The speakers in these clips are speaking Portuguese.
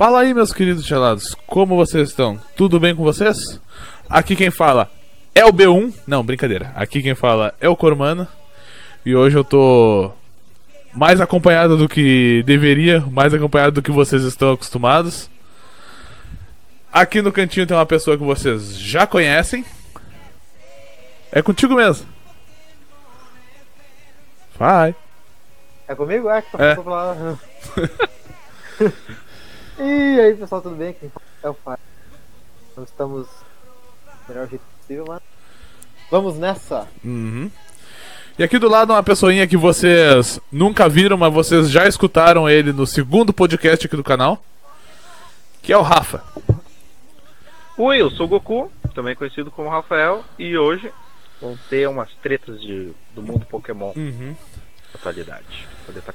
Fala aí, meus queridos gelados, como vocês estão? Tudo bem com vocês? Aqui quem fala é o B1. Não, brincadeira. Aqui quem fala é o Cormano. E hoje eu tô mais acompanhado do que deveria, mais acompanhado do que vocês estão acostumados. Aqui no cantinho tem uma pessoa que vocês já conhecem. É contigo mesmo. Vai. É comigo? É, que É. e aí, pessoal, tudo bem? Quem fala é o Fábio. Nós estamos do melhor jeito possível, mas. Vamos nessa! Uhum. E aqui do lado uma pessoinha que vocês nunca viram, mas vocês já escutaram ele no segundo podcast aqui do canal. Que é o Rafa. Oi, eu sou o Goku, também conhecido como Rafael, e hoje vão ter umas tretas de, do mundo Pokémon Uhum. da atualidade. Poder tá...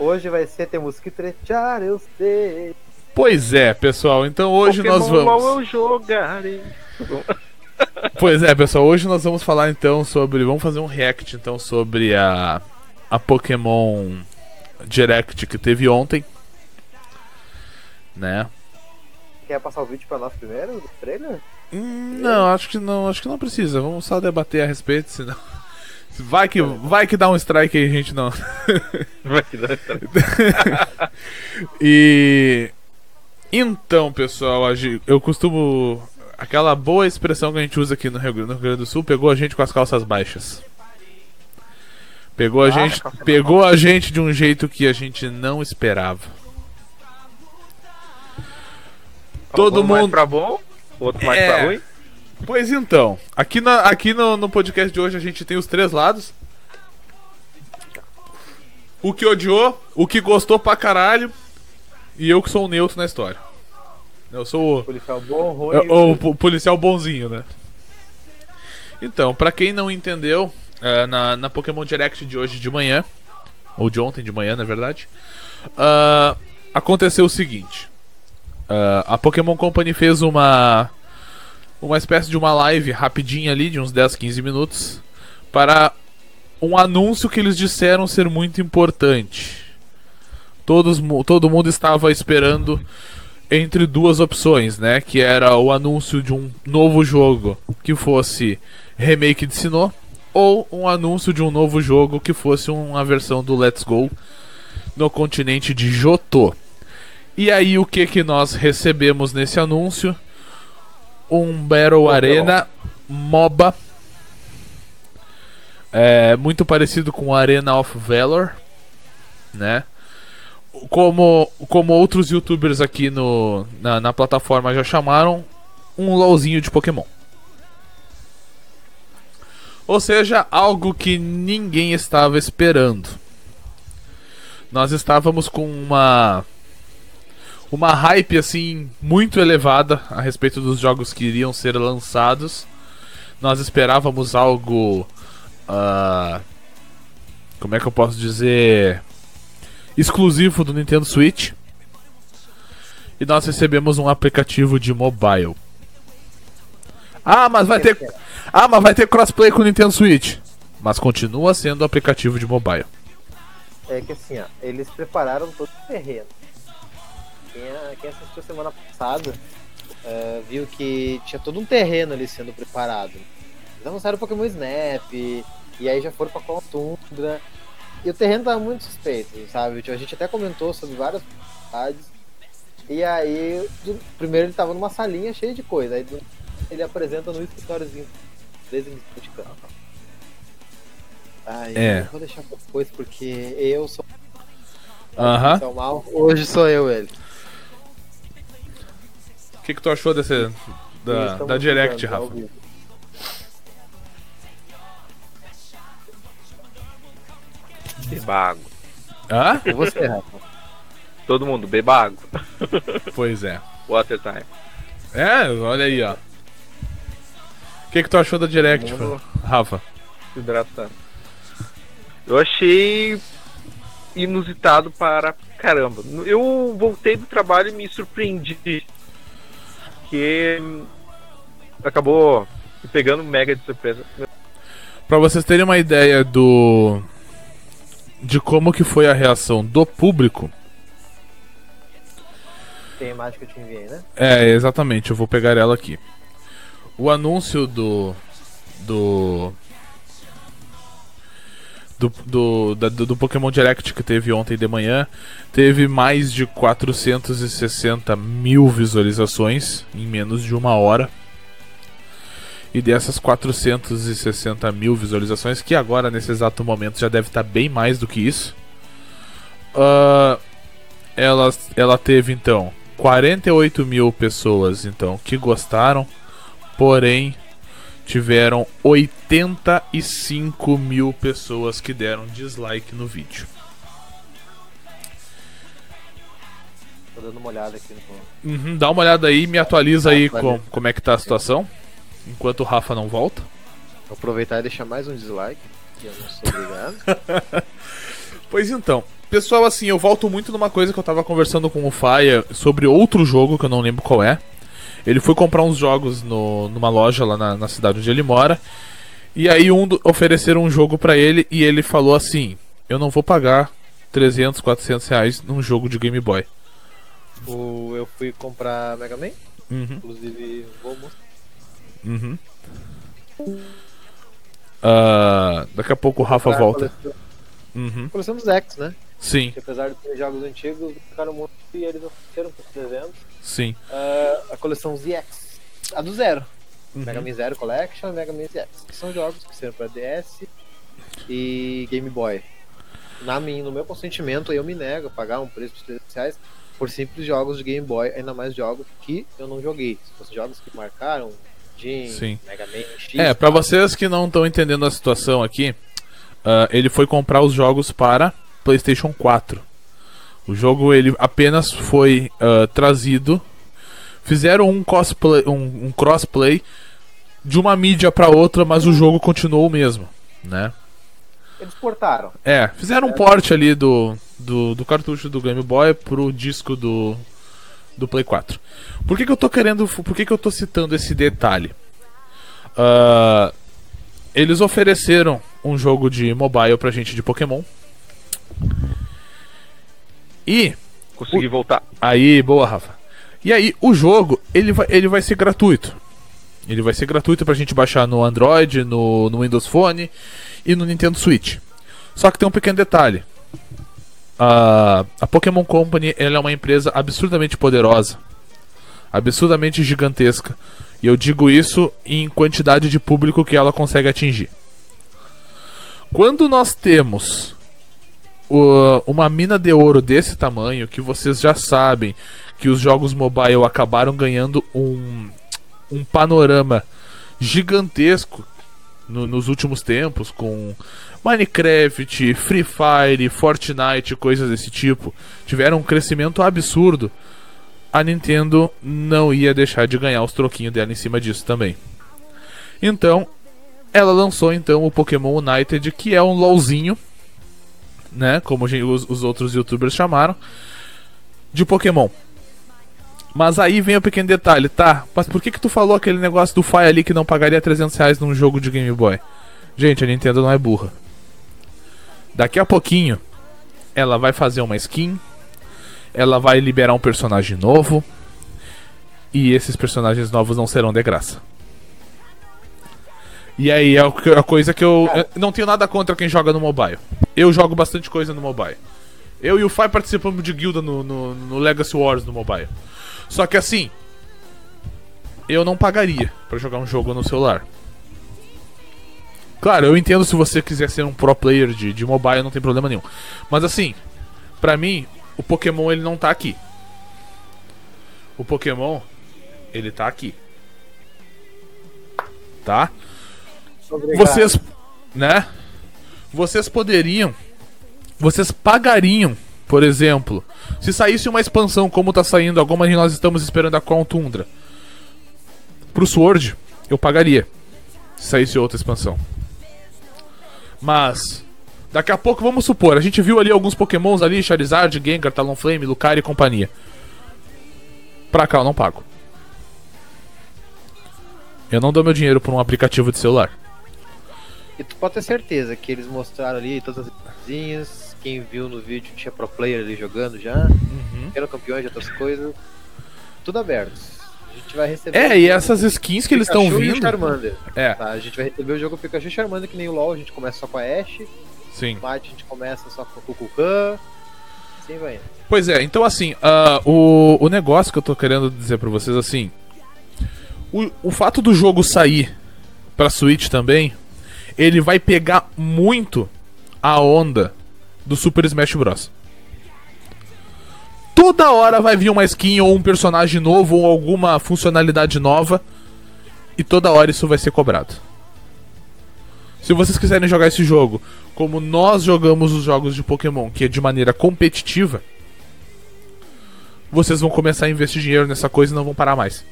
Hoje vai ser Temos que tretar, eu sei. Pois é, pessoal. Então hoje Pokémon nós vamos. eu jogarei. Pois é, pessoal. Hoje nós vamos falar então sobre. Vamos fazer um react então sobre a a Pokémon Direct que teve ontem, né? Quer passar o vídeo pra nós primeiro, do trailer? Hum, não, acho que não, acho que não precisa. Vamos só debater a respeito, senão vai que vai que dá um strike aí, gente não. Vai que dá essa- E então, pessoal, eu costumo aquela boa expressão que a gente usa aqui no Rio no Rio Grande do Sul, pegou a gente com as calças baixas. Pegou a Ah, gente, pegou a gente de um jeito que a gente não esperava. Todo Algum mais mundo pra bom, outro mais É. pra ruim. Pois então, aqui, na, aqui no, no podcast de hoje a gente tem os três lados. O que odiou, o que gostou pra caralho e eu que sou o neutro na história. Eu sou o, Policial bom, ruim. o, o po- policial bonzinho, né? Então, pra quem não entendeu, é, na, na Pokémon Direct de hoje de manhã, ou de ontem de manhã, na verdade, ah, aconteceu o seguinte: Ah, a Pokémon Company fez uma uma espécie de uma live rapidinha ali, de uns 10, 15 minutos, para um anúncio que eles disseram ser muito importante. Todos, todo mundo estava esperando entre duas opções, né? Que era o anúncio de um novo jogo que fosse remake de Sinnoh, ou um anúncio de um novo jogo que fosse uma versão do Let's Go no continente de Johto. E aí o que que nós recebemos nesse anúncio? Um Battle Pokémon. Arena MOBA é, muito parecido com Arena of Valor, né? Como, como outros youtubers aqui no, na, na plataforma já chamaram, um LOLzinho de Pokémon. Ou seja, algo que ninguém estava esperando. Nós estávamos com uma uma hype assim muito elevada a respeito dos jogos que iriam ser lançados. Nós esperávamos algo ah, como é que eu posso dizer exclusivo do Nintendo Switch. E nós recebemos um aplicativo de mobile. Ah, mas vai ter Ah, mas vai ter crossplay com o Nintendo Switch. Mas continua sendo aplicativo de mobile. É que assim, ó, eles prepararam todo o terreno. Quem, a- quem assistiu semana passada eh, viu que tinha todo um terreno ali sendo preparado. Eles anunciaram o Pokémon Snap, e aí já foram pra Call Tundra. E o terreno tava muito suspeito, sabe? Tipo, A gente até comentou sobre várias possibilidades. E aí, do- primeiro ele tava numa salinha cheia de coisa. Aí do- ele apresenta no escritóriozinho desenho de campo. Ai, É. vou deixar depois porque eu sou Aham. Sou mal. Hoje sou eu ele. O que, que tu achou desse da, da Direct, ao Rafa? vivo. Beba água. Hã? E você, Rafa? Todo mundo, beba água. Pois é. Water time. É, olha aí, ó. O que, que tu achou da Direct, mundo Rafa? se hidratando. Eu achei inusitado para caramba. Eu voltei do trabalho e me surpreendi. Que hum, acabou me pegando mega de surpresa. Pra vocês terem uma ideia do de como que foi a reação do público, Tem a imagem que eu te enviei, né? É, exatamente, eu vou pegar ela aqui. O anúncio do. Do. Do, do, da- do, Pokémon Direct que teve ontem de manhã teve mais de 460 mil visualizações em menos de uma hora. E dessas 460 mil visualizações, que agora nesse exato momento já deve estar bem mais do que isso, ah, ela, ela teve então 48 mil pessoas então que gostaram, porém tiveram 85 mil pessoas que deram dislike no vídeo. Tô dando uma olhada aqui no. Uhum, dá uma olhada aí, me atualiza aí Valeu. com, como é que tá a situação, enquanto o Rafa não volta. Vou aproveitar e deixar mais um dislike. Que eu não sou obrigado. Pois então, pessoal, assim, eu volto muito numa coisa que eu tava conversando com o Faia sobre outro jogo que eu não lembro qual é. Ele foi comprar uns jogos no, numa loja lá na, na cidade onde ele mora. E aí um do- ofereceram um jogo pra ele e ele falou assim: Eu não vou pagar 300, 400 reais num jogo de Game Boy. o, eu fui comprar Mega Man, Uhum, inclusive vou mostrar. uhum. Ah, daqui a pouco o Rafa volta. Uhum, coleção dos X, né? sim, Que apesar de ter jogos antigos, ficaram muito e eles ofereceram por 300. Sim. Ah, a coleção ZX. A do Zero. Uhum. Mega Man Zero Collection e Mega Man ZX. Que são jogos que serão para DS e Game Boy. Na minha, no meu consentimento, eu me nego a pagar um preço de 300 reais por simples jogos de Game Boy, ainda mais jogos que eu não joguei. Se fossem jogos que marcaram, Jim, Sim. Mega Man X. É, pra vocês que não estão entendendo a situação aqui, ah, ele foi comprar os jogos para PlayStation 4. O jogo ele apenas foi ah, trazido, fizeram um cosplay, um, um crossplay de uma mídia para outra, mas o jogo continuou o mesmo, né? Eles portaram. É, fizeram um port ali do, do, do cartucho do Game Boy pro disco do, do Play 4. Por que, que eu tô querendo. Por que, que eu tô citando esse detalhe? Ah, eles ofereceram um jogo de mobile pra gente de Pokémon. E Consegui voltar. Aí, boa, Rafa. E aí, o jogo, ele vai, ele vai ser gratuito. Ele vai ser gratuito pra gente baixar no Android, no, no Windows Phone e no Nintendo Switch. Só que tem um pequeno detalhe. A, a Pokémon Company ela é uma empresa absurdamente poderosa. Absurdamente gigantesca. E eu digo isso em quantidade de público que ela consegue atingir. Quando nós temos o- uma mina de ouro desse tamanho, que vocês já sabem que os jogos mobile acabaram ganhando um, um panorama gigantesco no- nos últimos tempos, com Minecraft, Free Fire, Fortnite, coisas desse tipo, tiveram um crescimento absurdo. A Nintendo não ia deixar de ganhar os troquinhos dela em cima disso também. Então, ela lançou então o Pokémon United, que é um LOLzinho né? Como os, os outros youtubers chamaram, de Pokémon. Mas aí vem o pequeno detalhe, tá? Mas por que que tu falou aquele negócio do Fire ali que não pagaria 300 reais num jogo de Game Boy? Gente, a Nintendo não é burra. Daqui a pouquinho, ela vai fazer uma skin, ela vai liberar um personagem novo, e esses personagens novos não serão de graça. E aí é a coisa que eu, eu não tenho nada contra quem joga no mobile. Eu jogo bastante coisa no mobile. Eu e o Fai participamos de guilda no, no, no Legacy Wars no mobile. Só que assim, eu não pagaria pra jogar um jogo no celular. Claro, eu entendo se você quiser ser um pro player de, de mobile, não tem problema nenhum. Mas assim, pra mim, o Pokémon ele não tá aqui. O Pokémon, ele tá aqui. Tá? Obrigado. Vocês, né? Vocês poderiam, vocês pagariam, por exemplo, se saísse uma expansão como tá saindo, alguma que nós estamos esperando a Crown Tundra. Pro Sword, eu pagaria. Se saísse outra expansão. Mas daqui a pouco vamos supor, a gente viu ali alguns Pokémons ali, Charizard, Gengar, Talonflame, Lucario e companhia. Pra cá eu não pago. Eu não dou meu dinheiro por um aplicativo de celular. E tu pode ter certeza que eles mostraram ali todas as coisinhas quem viu no vídeo tinha pro player ali jogando já, Uhum. eram campeões de outras coisas. Tudo aberto. A gente vai receber. É, e essas skins que eles estão Pikachu e o vindo. Charmander. É, Tá, a gente vai receber o jogo Pikachu e Charmander que nem o LoL, a gente começa só com a Ashe, sim. Might a gente começa só com o Kukulkan. Assim vai indo. Pois é, então assim, ah, o, o negócio que eu tô querendo dizer pra vocês assim. O, o fato do jogo sair pra Switch também, ele vai pegar muito a onda do Super Smash Bros. Toda hora vai vir uma skin ou um personagem novo ou alguma funcionalidade nova. E toda hora isso vai ser cobrado. Se vocês quiserem jogar esse jogo como nós jogamos os jogos de Pokémon, que é de maneira competitiva, vocês vão começar a investir dinheiro nessa coisa e não vão parar mais.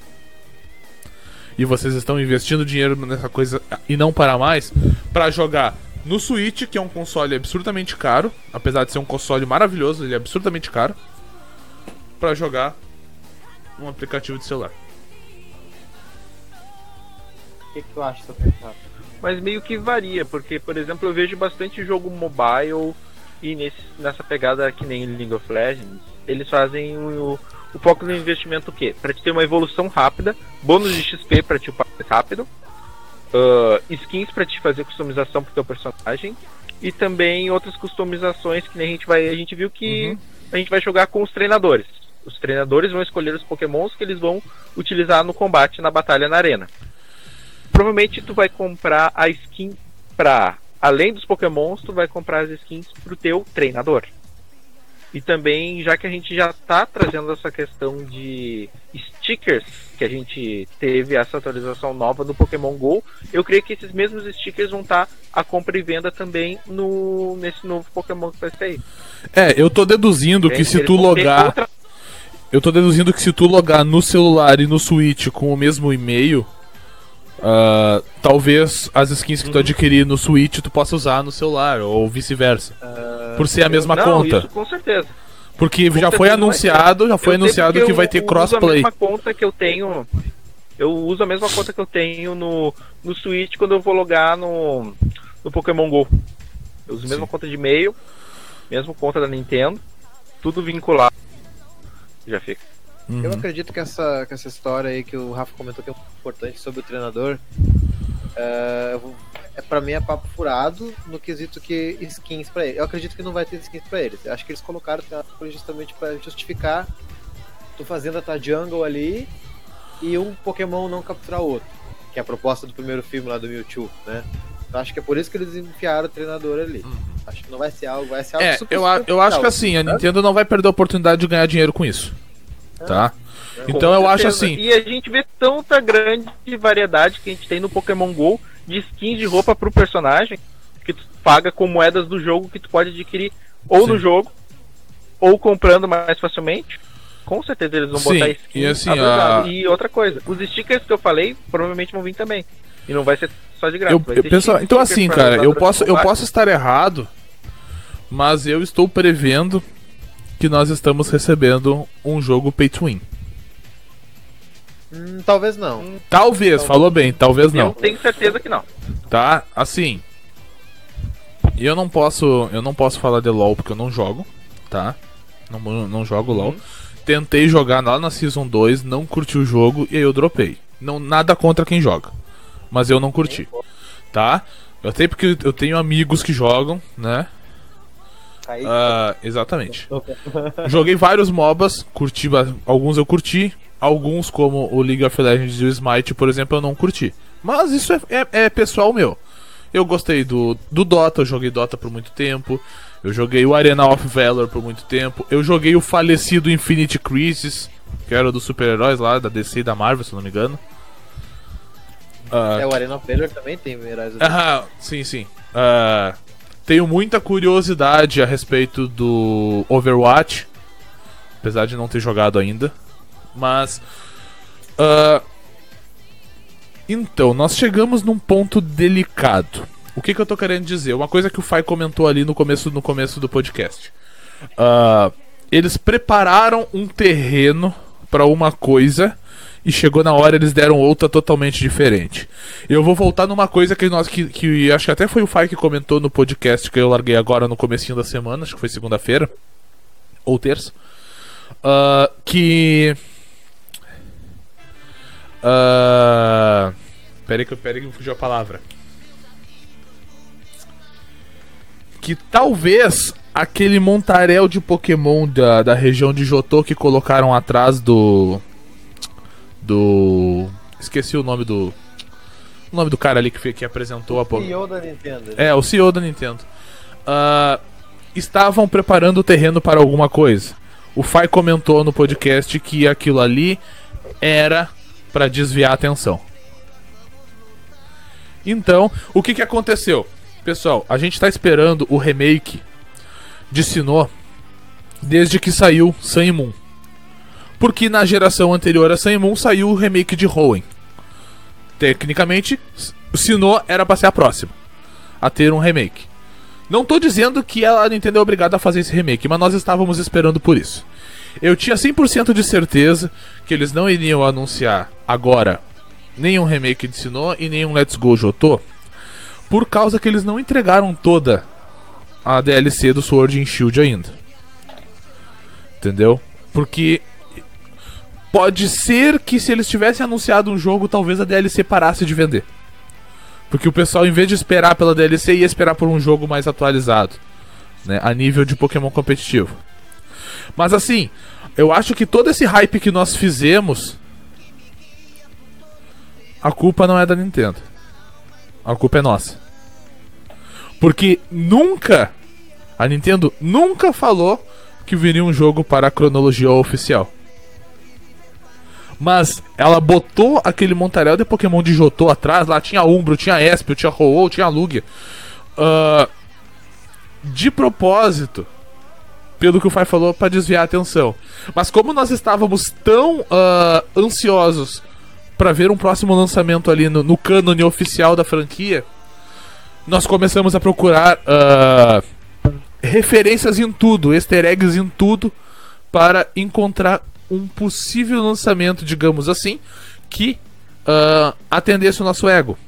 E vocês estão investindo dinheiro nessa coisa e não parar mais pra jogar no Switch, que é um console absurdamente caro, apesar de ser um console maravilhoso, ele é absurdamente caro, pra jogar um aplicativo de celular. O que, que tu acha sobre isso? Mas meio que varia, porque, por exemplo, eu vejo bastante jogo mobile e nesse, nessa pegada que nem League of Legends, eles fazem o, o foco no investimento o quê? Pra te ter uma evolução rápida, bônus de XP pra te upar mais rápido, ah, skins pra te fazer customização pro teu personagem e também outras customizações que nem a gente vai. A gente viu que Uhum. a gente vai jogar com os treinadores. Os treinadores vão escolher os pokémons que eles vão utilizar no combate, na batalha na arena. Provavelmente tu vai comprar a skin pra. Além dos pokémons, tu vai comprar as skins pro teu treinador. E também, já que a gente já tá trazendo essa questão de stickers, que a gente teve essa atualização nova do Pokémon GO, eu creio que esses mesmos stickers vão estar a compra e venda também no nesse novo Pokémon que vai sair. É, eu tô deduzindo que Eles se tu logar. outra- Eu tô deduzindo que se tu logar no celular e no Switch com o mesmo e-mail, ah, talvez as skins que tu adquirir no Switch tu possa usar no celular, ou vice-versa. Por ser a mesma Não, conta. Isso com certeza. Porque Com já foi certeza vai anunciado, já foi Eu anunciado que vai eu ter uso crossplay. a mesma conta que eu tenho. Eu uso a mesma conta que eu tenho no, no Switch quando eu vou logar no, no Pokémon GO. Eu uso a mesma Sim. conta de e-mail, mesma conta da Nintendo, tudo vinculado. Já fica. Eu Uhum. acredito que essa, que essa história aí que o Rafa comentou que é muito importante sobre o treinador. É, eu vou- é pra mim é papo furado no quesito que skins pra ele. Eu acredito que não vai ter skins pra eles. Eu acho que eles colocaram o treinador justamente pra justificar tu fazendo a tua jungle ali e um Pokémon não capturar outro. Que é a proposta do primeiro filme lá do Mewtwo, né? Eu acho que é por isso que eles enfiaram o treinador ali. Acho que não vai ser algo, vai ser algo É, super eu, a- eu acho que assim, a sabe? Nintendo não vai perder a oportunidade de ganhar dinheiro com isso. Tá? Então Com eu acho assim. E a gente vê tanta grande variedade que a gente tem no Pokémon GO de skins de roupa pro personagem que tu paga com moedas do jogo que tu pode adquirir ou Sim. no jogo ou comprando mais facilmente. Com certeza eles vão Sim, botar skins e assim, a- E outra coisa, os stickers que eu falei provavelmente vão vir também. E não vai ser só de graça. Eu, eu- pessoal, então assim, cara, eu posso, eu posso estar errado, mas eu estou prevendo que nós estamos recebendo um jogo pay to win. Hum, talvez não. Talvez, falou bem, talvez Eu não, tenho certeza que não. tá? Assim, eu não posso, eu não posso falar de LoL porque eu não jogo, tá? Não, não jogo LoL. Tentei jogar lá na Season 2, não curti o jogo e aí eu dropei. Não, nada contra quem joga, mas eu não curti, tá? Eu sei porque eu tenho amigos que jogam, né? Aí, Ah, exatamente. Joguei vários MOBAs, curti alguns eu curti, alguns como o League of Legends e o Smite, por exemplo, eu não curti. Mas isso é, é- é pessoal meu. Eu gostei do, do Dota, eu joguei Dota por muito tempo. Eu joguei o Arena of Valor por muito tempo. Eu joguei o falecido Infinity Crisis, que era dos super-heróis lá, da DC e da Marvel, se eu não me engano. Ah, É, o Arena of Valor também tem heróis. ah, sim, sim. Ah, tenho muita curiosidade a respeito do Overwatch, apesar de não ter jogado ainda. Mas. ah, então, nós chegamos num ponto delicado. O que, que eu tô querendo dizer? Uma coisa que o Fai comentou ali no começo, no começo do podcast. Ah, eles prepararam um terreno para uma coisa e chegou na hora eles deram outra totalmente diferente. Eu vou voltar numa coisa que nós que, que acho que até foi o Fai que comentou no podcast que eu larguei agora no comecinho da semana, acho que foi segunda-feira ou terça, uh, que uh, peraí que peraí que me fugiu a palavra. Que talvez aquele montarel de Pokémon da, da região de Jotô que colocaram atrás do. Do. Esqueci o nome do. O nome do cara ali que, que apresentou a O CEO da Nintendo. né? É, o CEO da Nintendo. Ah, estavam preparando o terreno para alguma coisa. O Fai comentou no podcast que aquilo ali era para desviar a atenção. Então, o que, que aconteceu? Pessoal, a gente está esperando o remake de Sinnoh desde que saiu Sun Moon. Porque na geração anterior a Sun Moon saiu o remake de Hoenn. Tecnicamente, Sinnoh era para ser a próxima a ter um remake. Não tô dizendo que a Nintendo é obrigada a fazer esse remake, mas nós estávamos esperando por isso. Eu tinha 100% de certeza que eles não iriam anunciar agora nenhum remake de Sinnoh e nenhum Let's Go Jotô, por causa que eles não entregaram toda a DLC do Sword and Shield ainda. Entendeu? Porque pode ser que se eles tivessem anunciado um jogo, talvez a DLC parasse de vender. Porque o pessoal, em vez de esperar pela DLC, ia esperar por um jogo mais atualizado. Né, a nível de Pokémon competitivo. Mas assim, eu acho que todo esse hype que nós fizemos. A culpa não é da Nintendo. A culpa é nossa. Porque nunca. A Nintendo nunca falou que viria um jogo para a cronologia oficial. Mas ela botou aquele montarel de Pokémon de Jotô atrás. Lá tinha Umbro, tinha Espio, tinha ho tinha Lugia. Ah, de propósito. Pelo que o Fai falou, para desviar a atenção. Mas como nós estávamos tão ah, ansiosos para ver um próximo lançamento ali no, no cânone oficial da franquia, nós começamos a procurar ah, referências em tudo, easter eggs em tudo, para encontrar um possível lançamento, digamos assim, que ah, atendesse o nosso ego.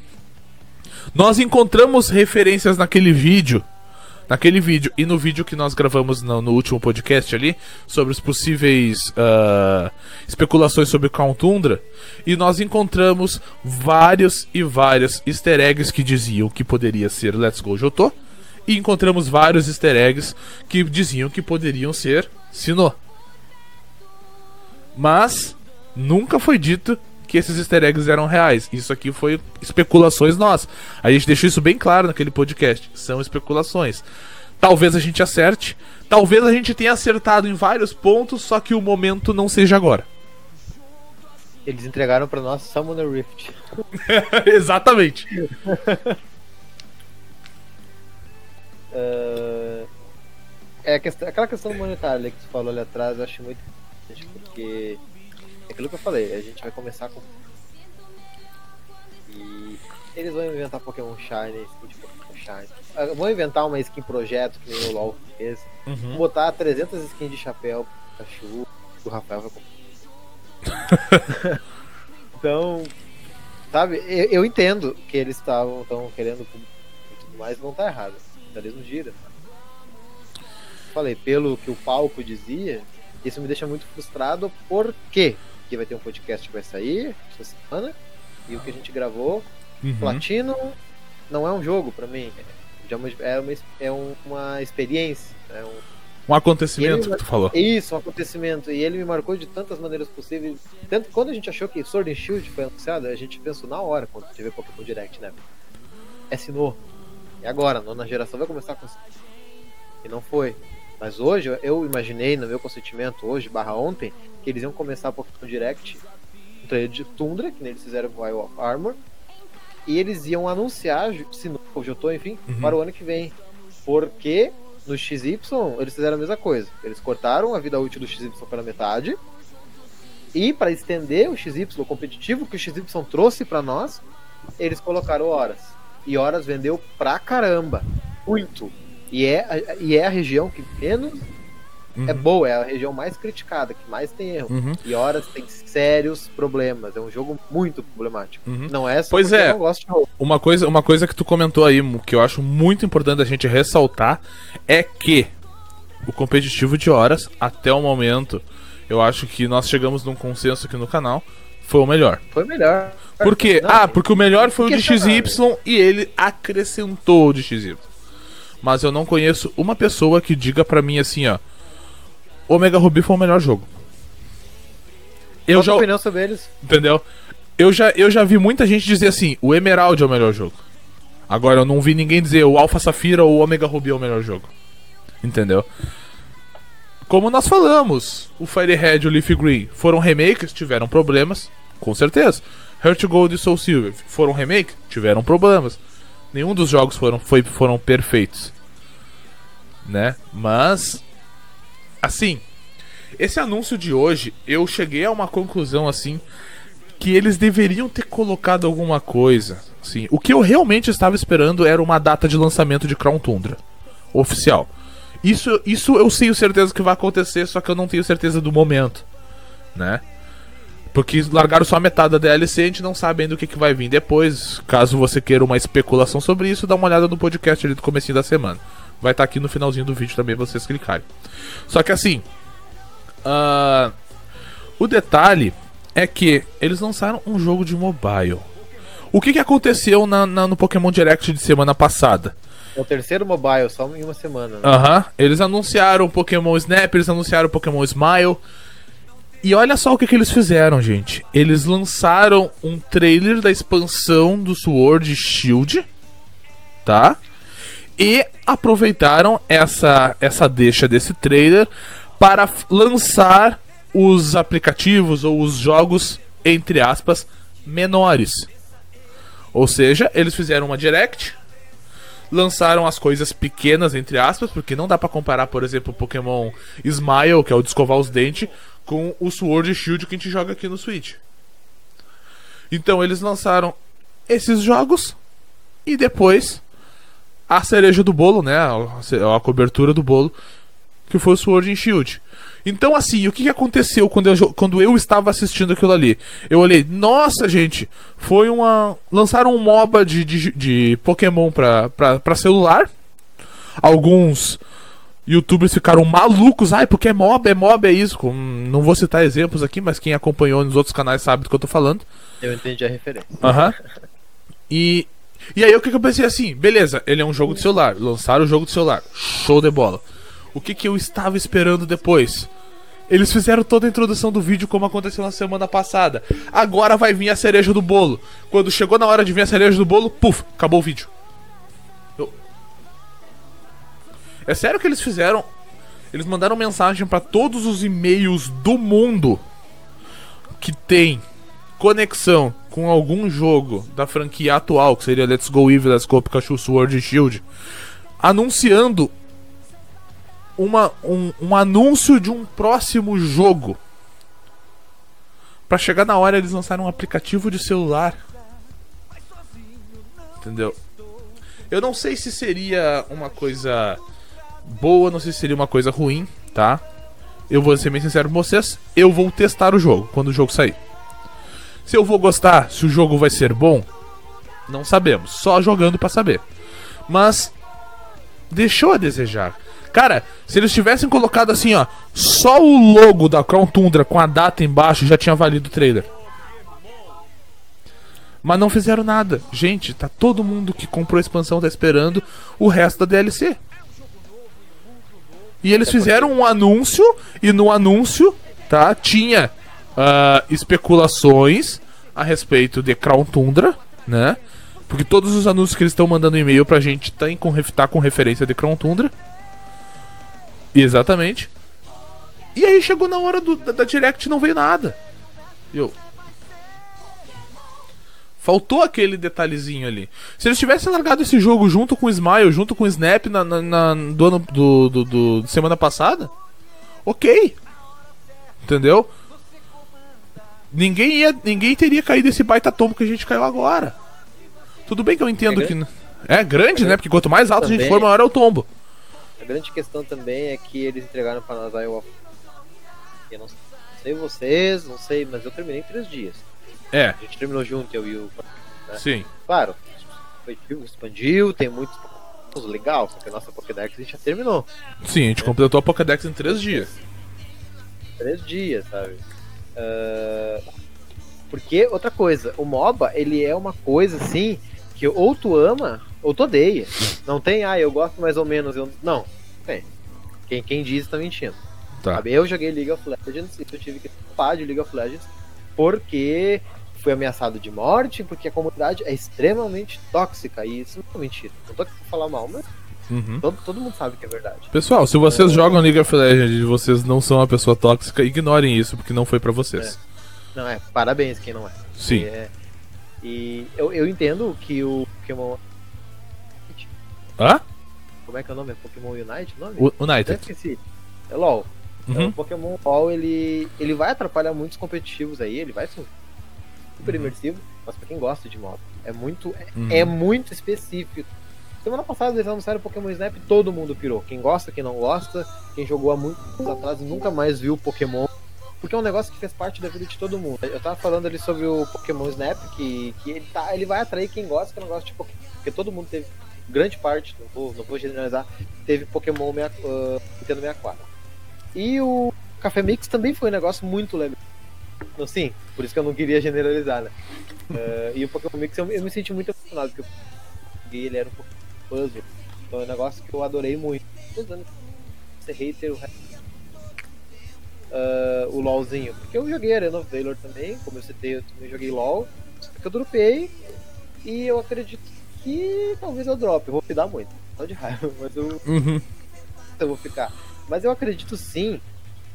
Nós encontramos referências naquele vídeo, naquele vídeo e no vídeo que nós gravamos no, no último podcast ali sobre os possíveis ah, especulações sobre Count Tundra e nós encontramos vários e vários Easter eggs que diziam que poderia ser Let's Go Jotô e encontramos vários Easter eggs que diziam que poderiam ser Sinnoh. Mas nunca foi dito que esses easter eggs eram reais. Isso aqui foi especulações nossas. A gente deixou isso bem claro naquele podcast. São especulações. Talvez a gente acerte, talvez a gente tenha acertado em vários pontos, só que o momento não seja agora. Eles entregaram pra nós Summoner Rift. Exatamente. Ah, é a questão- aquela questão monetária que tu falou ali atrás, eu acho muito porque é aquilo que eu falei, a gente vai começar com. E eles vão inventar Pokémon Shine, skin de Pokémon Shine. Ah, Vão inventar uma skin projeto que nem o LoL fez. Vão Uhum. botar 300 skins de chapéu pro Pikachu, que o Rafael vai comprar. então, sabe, eu, eu entendo que eles estavam tão querendo e tudo mais, não tá errado. O capitalismo gira. Falei, pelo que o palco dizia, isso me deixa muito frustrado, por quê? Porque vai ter um podcast que vai sair essa semana, e o que a gente gravou, Uhum. Platino não é um jogo pra mim. É uma, é uma, é uma experiência. É um, Um acontecimento Ele- que tu falou. isso, um acontecimento. E ele me marcou de tantas maneiras possíveis. Tanto quando a gente achou que Sword and Shield foi anunciado, a gente pensou na hora quando teve Pokémon Direct, né? É Sinnoh. E agora, a nona geração vai começar com E não foi. Mas hoje, eu imaginei, no meu consentimento, hoje, barra ontem, que eles iam começar Pokémon Direct, um trailer de Tundra, que eles fizeram com of Armor, e eles iam anunciar Sinnoh, ou Jotô, enfim, Uhum. para o ano que vem. Porque no XY eles fizeram a mesma coisa. Eles cortaram a vida útil do XY pela metade. E para estender o XY competitivo que o XY trouxe para nós, eles colocaram horas. E horas vendeu pra caramba. Muito. E é, a- e é a região que menos é boa, é a região mais criticada, que mais tem erro. Uhum. E horas tem sérios problemas. É um jogo muito problemático. Uhum. Não é só Pois é. eu não gosto de jogo. Uma coisa, uma coisa que tu comentou aí, que eu acho muito importante a gente ressaltar, é que o competitivo de horas, até o momento, eu acho que nós chegamos num consenso aqui no canal, foi o melhor. Foi melhor. Por quê? Não, ah, porque o melhor foi o de. XY e ele acrescentou o de XY. Mas eu não conheço uma pessoa que diga pra mim assim, ó. Omega Ruby foi o melhor jogo. Eu Qual a já, tua opinião sobre eles? Entendeu? Eu já, eu já vi muita gente dizer assim: o Emerald é o melhor jogo. Agora eu não vi ninguém dizer o Alpha Safira ou o Omega Ruby é o melhor jogo. Entendeu? Como nós falamos, o Fire Red e o Leaf Green foram remakes, tiveram problemas, com certeza. Heart Gold e Soul Silver foram remake, tiveram problemas. Nenhum dos jogos foram, foi, foram perfeitos. Né? Mas. Assim, esse anúncio de hoje, eu cheguei a uma conclusão assim que eles deveriam ter colocado alguma coisa. Assim, o que eu realmente estava esperando era uma data de lançamento de Crown Tundra oficial. Isso, isso eu tenho certeza que vai acontecer, só que eu não tenho certeza do momento, né? Porque largaram só a metade da DLC, a gente não sabe ainda o que, que vai vir depois. Caso você queira uma especulação sobre isso, dá uma olhada no podcast ali do comecinho da semana. Vai estar aqui no finalzinho do vídeo também vocês clicarem. Só que assim, ah, o detalhe é que eles lançaram um jogo de mobile. O que, que aconteceu na, na- no Pokémon Direct de semana passada? É o terceiro mobile, só em uma semana. Né? Aham, eles anunciaram o Pokémon Snap, eles anunciaram o Pokémon Smile. E olha só o que, que eles fizeram, gente. Eles lançaram um trailer da expansão do Sword Shield, tá? E aproveitaram essa, essa deixa desse trailer para lançar os aplicativos ou os jogos, entre aspas, menores. Ou seja, eles fizeram uma direct, lançaram as coisas pequenas, entre aspas, porque não dá pra comparar, por exemplo, o Pokémon Smile, que é o de escovar os dentes, com o Sword Shield que a gente joga aqui no Switch. Então eles lançaram esses jogos e depois a cereja do bolo, né? A, cobertura do bolo, que foi o Sword and Shield. Então, assim, o que, aconteceu quando eu, quando eu estava assistindo aquilo ali? Eu olhei, nossa, gente, foi uma. Lançaram um MOBA de, de, de Pokémon pra, pra, pra celular. Alguns youtubers ficaram malucos. Ai, porque é MOBA, é MOBA, é isso. Com- Não vou citar exemplos aqui, mas quem acompanhou nos outros canais sabe do que eu tô falando. Eu entendi a referência. Aham. E. E aí o que, que eu pensei assim, beleza, ele é um jogo de celular, lançaram o jogo de celular, show de bola. O que, que eu estava esperando depois? Eles fizeram toda a introdução do vídeo como aconteceu na semana passada. Agora vai vir a cereja do bolo. Quando chegou na hora de vir a cereja do bolo, puf, acabou o vídeo. É sério que eles fizeram? Eles mandaram mensagem para todos os e-mails do mundo que tem conexão com algum jogo da franquia atual, que seria Let's Go Eevee, Let's Go Pikachu Sword e Shield, anunciando uma, um, um anúncio de um próximo jogo. Pra chegar na hora eles lançaram um aplicativo de celular. Entendeu? Eu não sei se seria uma coisa boa, não sei se seria uma coisa ruim, tá? Eu vou ser bem sincero com vocês, eu vou testar o jogo quando o jogo sair. Se eu vou gostar, se o jogo vai ser bom, não sabemos. Só jogando pra saber. Mas deixou a desejar. Cara, se eles tivessem colocado assim, ó, só o logo da Crown Tundra com a data embaixo já tinha valido o trailer. Mas não fizeram nada. Gente, tá todo mundo que comprou a expansão tá esperando o resto da DLC. E eles fizeram um anúncio e no anúncio, tá, tinha ah, especulações a respeito de Crown Tundra, né? Porque todos os anúncios que eles estão mandando e-mail pra gente tem com, tá com referência de Crown Tundra. Exatamente. E aí chegou na hora do- da, da Direct não veio nada. Eu. Faltou aquele detalhezinho ali. Se eles tivessem largado esse jogo junto com o Smile, junto com o Snap na, na- na- do ano do, do, do- semana passada, ok. Entendeu? Ninguém ia, ninguém teria caído esse baita tombo que a gente caiu agora. Tudo bem que eu entendo É que é grande, né? Porque quanto mais alto a gente Também. for, maior é o tombo. grande questão também é que eles entregaram pra nós Iowa. Eu não sei vocês, não sei, mas eu terminei em três dias. É, A gente terminou junto, eu e o. sim. Claro, expandiu, expandiu tem muitos. Legal, só que a nossa Pokédex a gente já terminou. Sim, a gente completou a Pokédex em três dias. Três dias, sabe? Ah, porque, outra coisa, o MOBA, ele é uma coisa assim que ou tu ama ou tu odeia. Não tem, ah, eu gosto mais ou menos. Eu... Não, tem. Quem, quem diz tá mentindo. Tá. Sabe? Eu joguei League of Legends e eu tive que participar de League of Legends porque fui ameaçado de morte, porque a comunidade é extremamente tóxica. E isso não é mentira. Não tô aqui pra falar mal, mas Uhum. todo, todo mundo sabe que é verdade. Pessoal, se vocês jogam League of Legends e vocês não são uma pessoa tóxica, ignorem isso, porque não foi pra vocês. Não, é, parabéns quem não é. Sim. É, e eu, eu entendo que o Pokémon. Hã? Como é que é o nome? É Pokémon Unite o nome? Até United. esqueci. É LOL. Então, Uhum. o Pokémon LOL ele, ele vai atrapalhar muitos competitivos aí, ele vai super Uhum. imersivo, mas pra quem gosta de modo, é muito, é, Uhum. é muito específico. Semana passada eles anunciaram o Pokémon Snap todo mundo pirou. Quem gosta, quem não gosta, quem jogou há muitos anos atrás e nunca mais viu Pokémon. Porque é um negócio que fez parte da vida de todo mundo. Eu tava falando ali sobre o Pokémon Snap, que, que ele, tá, ele vai atrair quem gosta e quem não gosta de Pokémon. Porque todo mundo teve, grande parte, não vou, não vou generalizar, teve Pokémon 6, uh, Nintendo 64. E o Café Mix também foi um negócio muito legal. Não, sim, por isso que eu não queria generalizar, né? Uh, e o Pokémon Mix eu, eu me senti muito emocionado, porque eu ele era um pouco puzzle. Foi um negócio que eu adorei muito. Anos ser hater o. Uh, o LOLzinho. Porque eu joguei Arena of Valor também, como eu citei, eu também joguei LOL. Só que eu dropei e eu acredito que talvez eu drope. Eu vou me dar muito. Só de raiva, mas eu Uhum. eu vou ficar. Mas eu acredito sim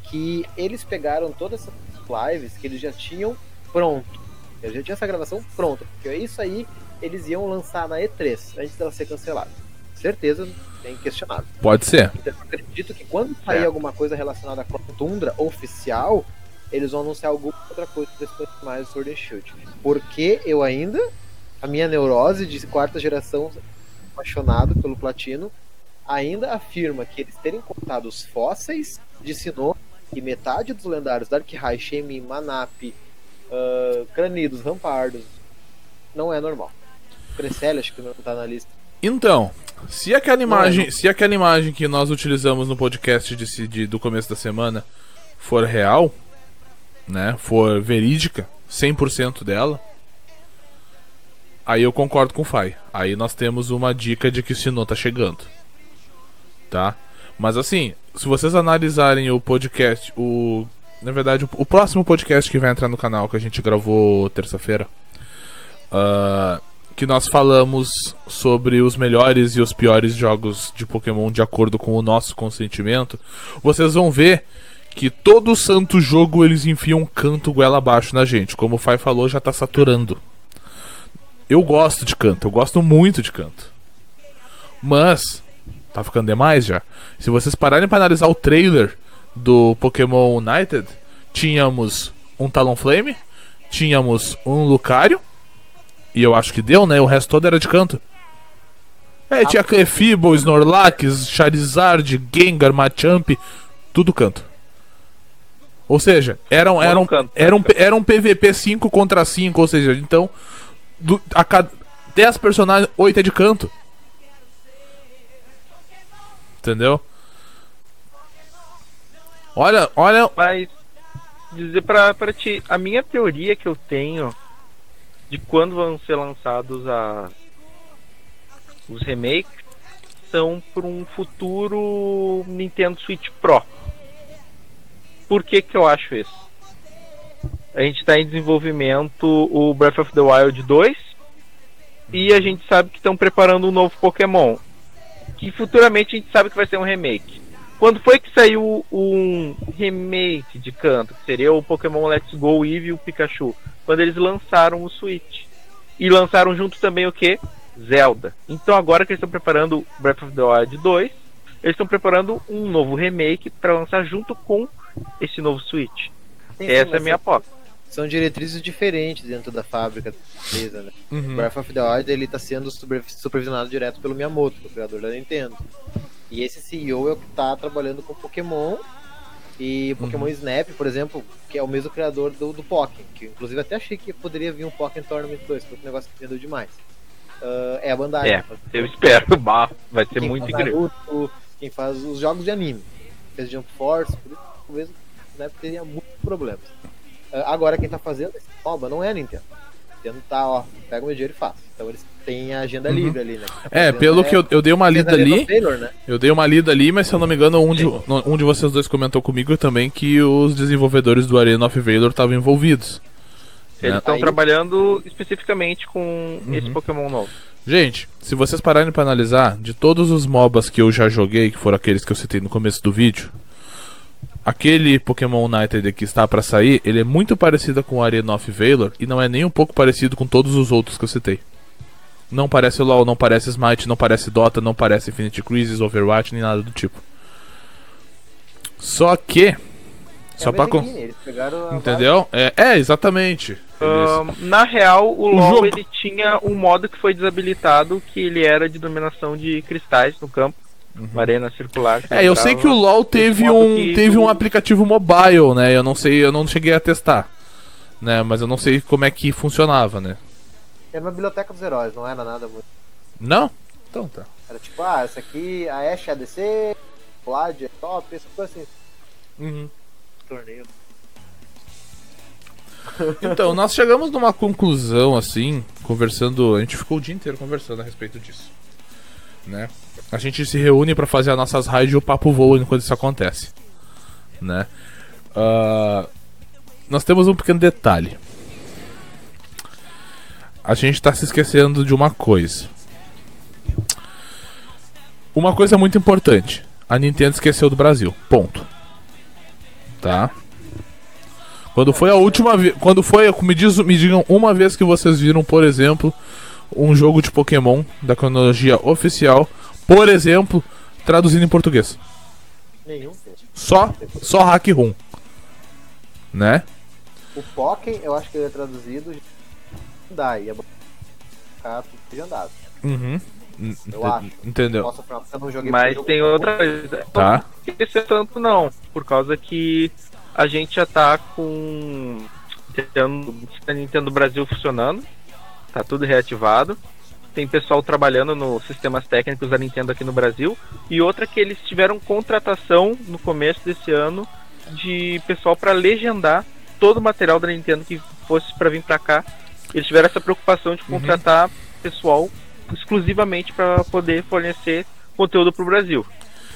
que eles pegaram todas essas lives que eles já tinham pronto. Eles já tinham essa gravação pronta. Porque é isso aí eles iam lançar na E3 antes dela ser cancelada. Certeza, é inquestionável. Pode ser. Então eu acredito que quando sair É. alguma coisa relacionada à Clone Tundra oficial, eles vão anunciar alguma outra coisa depois mais do Sword and Shield. Porque eu ainda, a minha neurose de quarta geração apaixonado pelo platino, ainda afirma que eles terem contado os fósseis de Sinnoh e metade dos lendários Darkrai, Shemi, Manap, ah, Cranidos, Rampardos, não é normal. Cresselia acho que não tá na lista. Então, se aquela Não, imagem, não. se aquela imagem que nós utilizamos no podcast de, de- do começo da semana for real, né, for verídica, 100% dela, aí eu concordo com o Fai. Aí nós temos uma dica de que o Sinnoh tá chegando. Tá? Mas assim, se vocês analisarem o podcast, o na verdade, o, o próximo podcast que vai entrar no canal que a gente gravou terça-feira, ah, que nós falamos sobre os melhores e os piores jogos de Pokémon de acordo com o nosso consentimento, vocês vão ver que todo santo jogo eles enfiam um canto goela abaixo na gente. Como o Fai falou, já tá saturando. Eu gosto de canto, eu gosto muito de canto. Mas tá ficando demais já. Se vocês pararem para analisar o trailer do Pokémon United, tínhamos um Talonflame, tínhamos um Lucario, e eu acho que deu, né? O resto todo era de canto. É, tinha Clefable, Snorlax, Charizard, Gengar, Machamp, tudo canto. Ou seja, era um, era um, canto. era um, era um PVP 5 contra 5, ou seja, então do, a cada 10 personagens, 8 é de canto. Entendeu? Olha, olha. Mas dizer pra, pra ti, a minha teoria que eu tenho de quando vão ser lançados a, os remakes são para um futuro Nintendo Switch Pro. Por que que eu acho isso? A gente está em desenvolvimento o Breath of the Wild 2 e a gente sabe que estão preparando um novo Pokémon que futuramente a gente sabe que vai ser um remake. Quando foi que saiu um remake de canto, que seria o Pokémon Let's Go Eevee e o Pikachu? Quando eles lançaram o Switch. E lançaram junto também o que? Zelda. Então agora que eles estão preparando Breath of the Wild 2, eles estão preparando um novo remake para lançar junto com esse novo Switch. Sim, sim, Essa é a minha aposta. São diretrizes diferentes dentro da fábrica da empresa, né? Uhum. Breath of the Wild ele tá sendo super- supervisionado direto pelo Miyamoto, o criador da Nintendo. E esse CEO é o que tá trabalhando com Pokémon. E o Pokémon Snap, por exemplo, que é o mesmo criador do, do Pokémon, que inclusive até achei que poderia vir um Pokémon Tournament 2, porque o negócio que vendeu demais. Ah, é a Bandai. É, eu espero. Bah, vai ser quem muito faz incrível. Naruto, quem faz os jogos de anime. Fez Jump Force, por isso talvez né, teria muitos problemas. Agora quem tá fazendo esse MOBA não é a Nintendo. Nintendo tá, ó, pega o meu dinheiro e faz. Então eles têm a agenda Uhum. livre ali, né? Tá É, pelo que eu, eu dei uma lida ali. Taylor, né? Eu dei uma lida ali, mas se eu não me engano, um de, um de vocês dois comentou comigo também que os desenvolvedores do Arena of Valor estavam envolvidos. Eles É. estão trabalhando especificamente com esse Uhum. Pokémon novo. Gente, se vocês pararem pra analisar, de todos os MOBAs que eu já joguei, que foram aqueles que eu citei no começo do vídeo, aquele Pokémon United que está pra sair, ele é muito parecido com o Arena of Valor e não é nem um pouco parecido com todos os outros que eu citei. Não parece LoL, não parece Smite, não parece Dota, não parece Infinity Crisis, Overwatch, nem nada do tipo. Só que. Só é pra. a con- Medellín, Eles pegaram a Entendeu? É, é, exatamente. Ahn, na real, o, O LoL jogo- ele tinha um modo que foi desabilitado, que ele era de dominação de cristais no campo, uma arena circular. Uhum. É, eu sei que o. LoL teve um, que teve um aplicativo mobile, né? Eu não sei, eu não cheguei a testar. Né, mas eu não sei como é que funcionava, né? Era uma biblioteca dos heróis, não era nada muito. Não? Então tá. Era tipo, ah, essa aqui, a Ashe é ADC, Vlad é top, essas coisas assim. Uhum. Torneio. Então, nós chegamos numa conclusão assim, conversando, a gente ficou o dia inteiro conversando a respeito disso. Né? A gente se reúne pra fazer as nossas raids e o papo voa enquanto isso acontece. Né? Ah, nós temos um pequeno detalhe. A gente tá se esquecendo de uma coisa. Uma coisa muito importante. A Nintendo esqueceu do Brasil. Ponto. Tá? Quando foi a última vez. Quando foi. Me, diz, me digam uma vez que vocês viram, por exemplo, um jogo de Pokémon da cronologia oficial, por exemplo, traduzido em português. Nenhum. Só, só Hack Room. Né? O Pokémon, eu acho que ele é traduzido Dai, ia ficar tudo legendado. Uhum. Eu acho. Entendeu? Joguei Mas tem outra coisa. Tá. Não esquecer tanto não, por causa que a gente já tá com Nintendo, Nintendo Brasil funcionando, tá tudo reativado. Tem pessoal trabalhando nos sistemas técnicos da Nintendo aqui no Brasil. E outra que eles tiveram contratação no começo desse ano de pessoal para legendar todo o material da Nintendo que fosse para vir para cá. Eles tiveram essa preocupação de Uhum. contratar pessoal exclusivamente para poder fornecer conteúdo para o Brasil.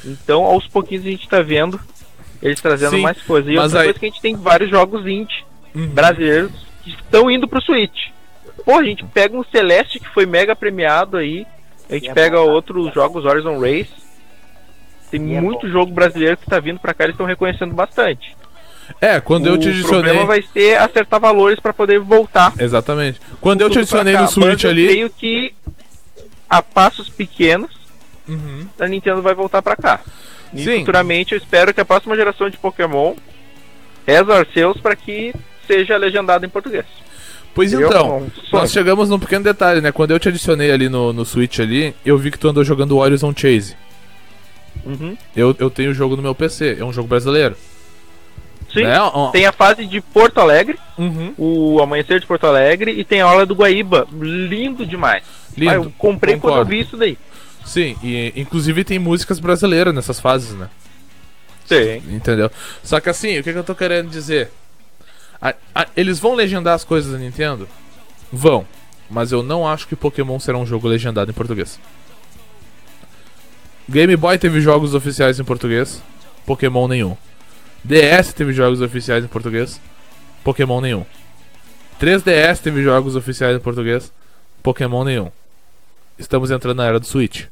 Então, aos pouquinhos a gente tá vendo eles trazendo Sim, mais coisa. E outra aí- coisa que a gente tem vários jogos indie Uhum. brasileiros que estão indo pro Switch. Pô, a gente pega um Celeste que foi mega premiado aí. A gente E é pega bom, cara. outros jogos Horizon Race. Tem E é muito bom. jogo brasileiro que tá vindo pra cá, eles estão reconhecendo bastante. É, quando eu te o adicionei. problema vai ser acertar valores pra poder voltar. Exatamente. Quando eu te adicionei no Switch eu ali. creio que a passos pequenos Uhum. a Nintendo vai voltar pra cá. E Sim. futuramente eu espero que a próxima geração de Pokémon reza seus pra que seja legendado em português. Pois Seria então. Nós chegamos num pequeno detalhe, né? Quando eu te adicionei ali no, no Switch ali, eu vi que tu andou jogando Horizon Chase. Uhum. Eu, eu tenho o jogo no meu PC, é um jogo brasileiro. Sim, Né? Tem a fase de Porto Alegre, Uhum. o amanhecer de Porto Alegre, e tem a aula do Guaíba. Lindo demais. Lindo. Ah, eu comprei quando eu concordo. vi isso daí. Sim, e inclusive tem músicas brasileiras nessas fases, né? Sim. Entendeu? Só que assim, o que, que eu tô querendo dizer? A- a- eles vão legendar as coisas da Nintendo? Vão. Mas eu não acho que Pokémon será um jogo legendado em português. Game Boy teve jogos oficiais em português, Pokémon nenhum. DS teve jogos oficiais em português, Pokémon nenhum. 3DS teve jogos oficiais em português, Pokémon nenhum. Estamos entrando na era do Switch.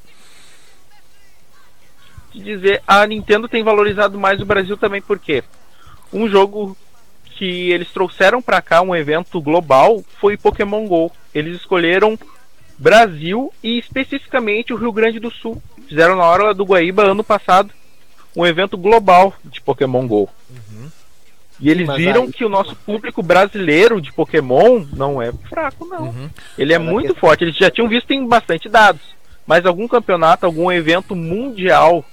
Dizer, a Nintendo tem valorizado mais o Brasil também, porque um jogo que eles trouxeram pra cá, um evento global, foi Pokémon GO. Eles escolheram Brasil e especificamente o Rio Grande do Sul. Fizeram na hora do Guaíba ano passado um evento global de Pokémon GO. E eles Mas viram aí- que o nosso público brasileiro de Pokémon não é fraco, não. Uhum. Ele é Mas muito forte. Eles já tinham visto em bastante dados. mas algum campeonato, algum evento mundial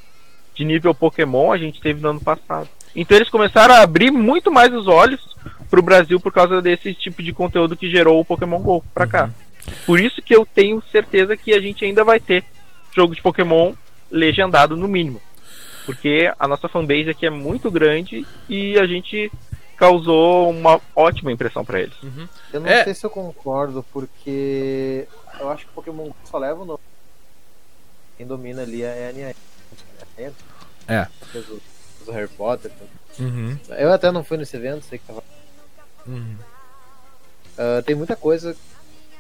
de nível Pokémon a gente teve no ano passado. Então eles começaram a abrir muito mais os olhos pro Brasil por causa desse tipo de conteúdo que gerou o Pokémon GO pra cá. Por isso que eu tenho certeza que a gente ainda vai ter jogo de Pokémon legendado no mínimo. Porque a nossa fanbase aqui é muito grande e a gente causou uma ótima impressão para eles. Uhum. Eu não É. sei se eu concordo, porque eu acho que o Pokémon só leva o nome. Quem domina ali é a Niantic. É. Fez o, fez o Harry Potter. Uhum. Eu até não fui nesse evento, sei que tava. Uhum. Ah, tem muita coisa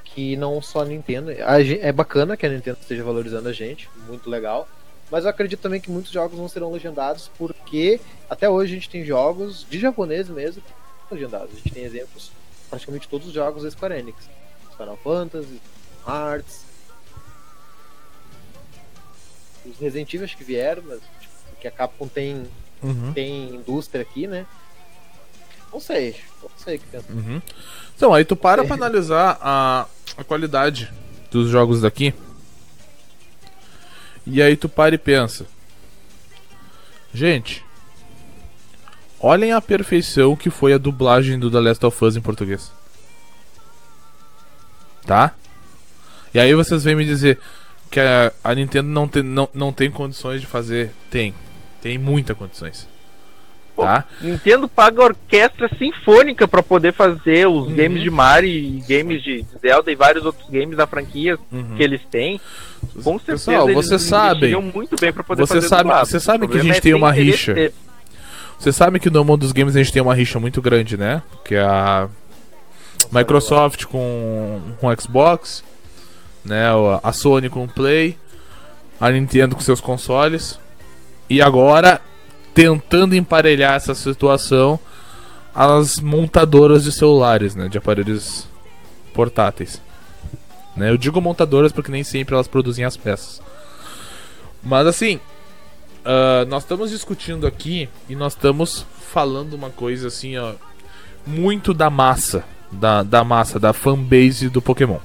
que não só a Nintendo. A gen- é bacana que a Nintendo esteja valorizando a gente, muito legal. Mas eu acredito também que muitos jogos não serão legendados, porque até hoje a gente tem jogos de japonês mesmo legendados. A gente tem exemplos praticamente todos os jogos da Square Enix. Final Fantasy, Hearts. Os Resident Evil acho que vieram, mas tipo, porque a Capcom tem, Uhum. tem indústria aqui, né? Não sei, não sei o que pensar. Uhum. Então, aí tu para pra analisar a, a qualidade dos jogos daqui. E aí tu para e pensa. Gente, olhem a perfeição que foi a dublagem do The Last of Us em português. Tá? E aí vocês vêm me dizer que a, a Nintendo não tem, não, não tem condições de fazer. Tem. Tem muitas condições. Tá? Nintendo paga orquestra sinfônica para poder fazer os Uhum. games de Mario games de Zelda e vários outros games da franquia Uhum. que eles têm. Com certeza Pessoal, eles sabem. investiriam muito bem para poder Você fazer sabe- você sabe que a gente é tem ter uma rixa. dele. Você sabe que no mundo dos games a gente tem uma rixa muito grande, né? Que é a Microsoft com, com o Xbox, né? A Sony com o Play, a Nintendo com seus consoles. E agora, tentando emparelhar essa situação, as montadoras de celulares, né? De aparelhos portáteis. Né? Eu digo montadoras porque nem sempre elas produzem as peças. Mas assim, ah, nós estamos discutindo aqui e nós estamos falando uma coisa assim, ó, muito da massa, da, da massa, da fanbase do Pokémon.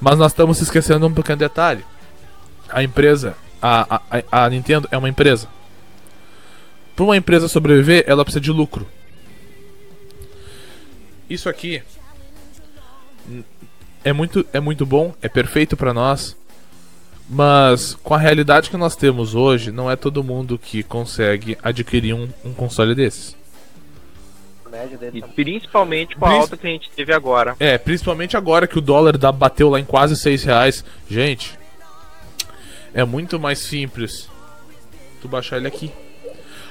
Mas nós estamos esquecendo um pequeno detalhe. A empresa, a, a, a- Nintendo é uma empresa. Para uma empresa sobreviver, ela precisa de lucro. Isso aqui é muito, é muito bom, é perfeito para nós. Mas com a realidade que nós temos hoje, não é todo mundo que consegue adquirir um, um console desses. E tá principalmente com a Prin- alta que a gente teve agora. É, principalmente agora que o dólar dá- bateu lá em quase 6 reais. Gente, é muito mais simples tu baixar ele aqui.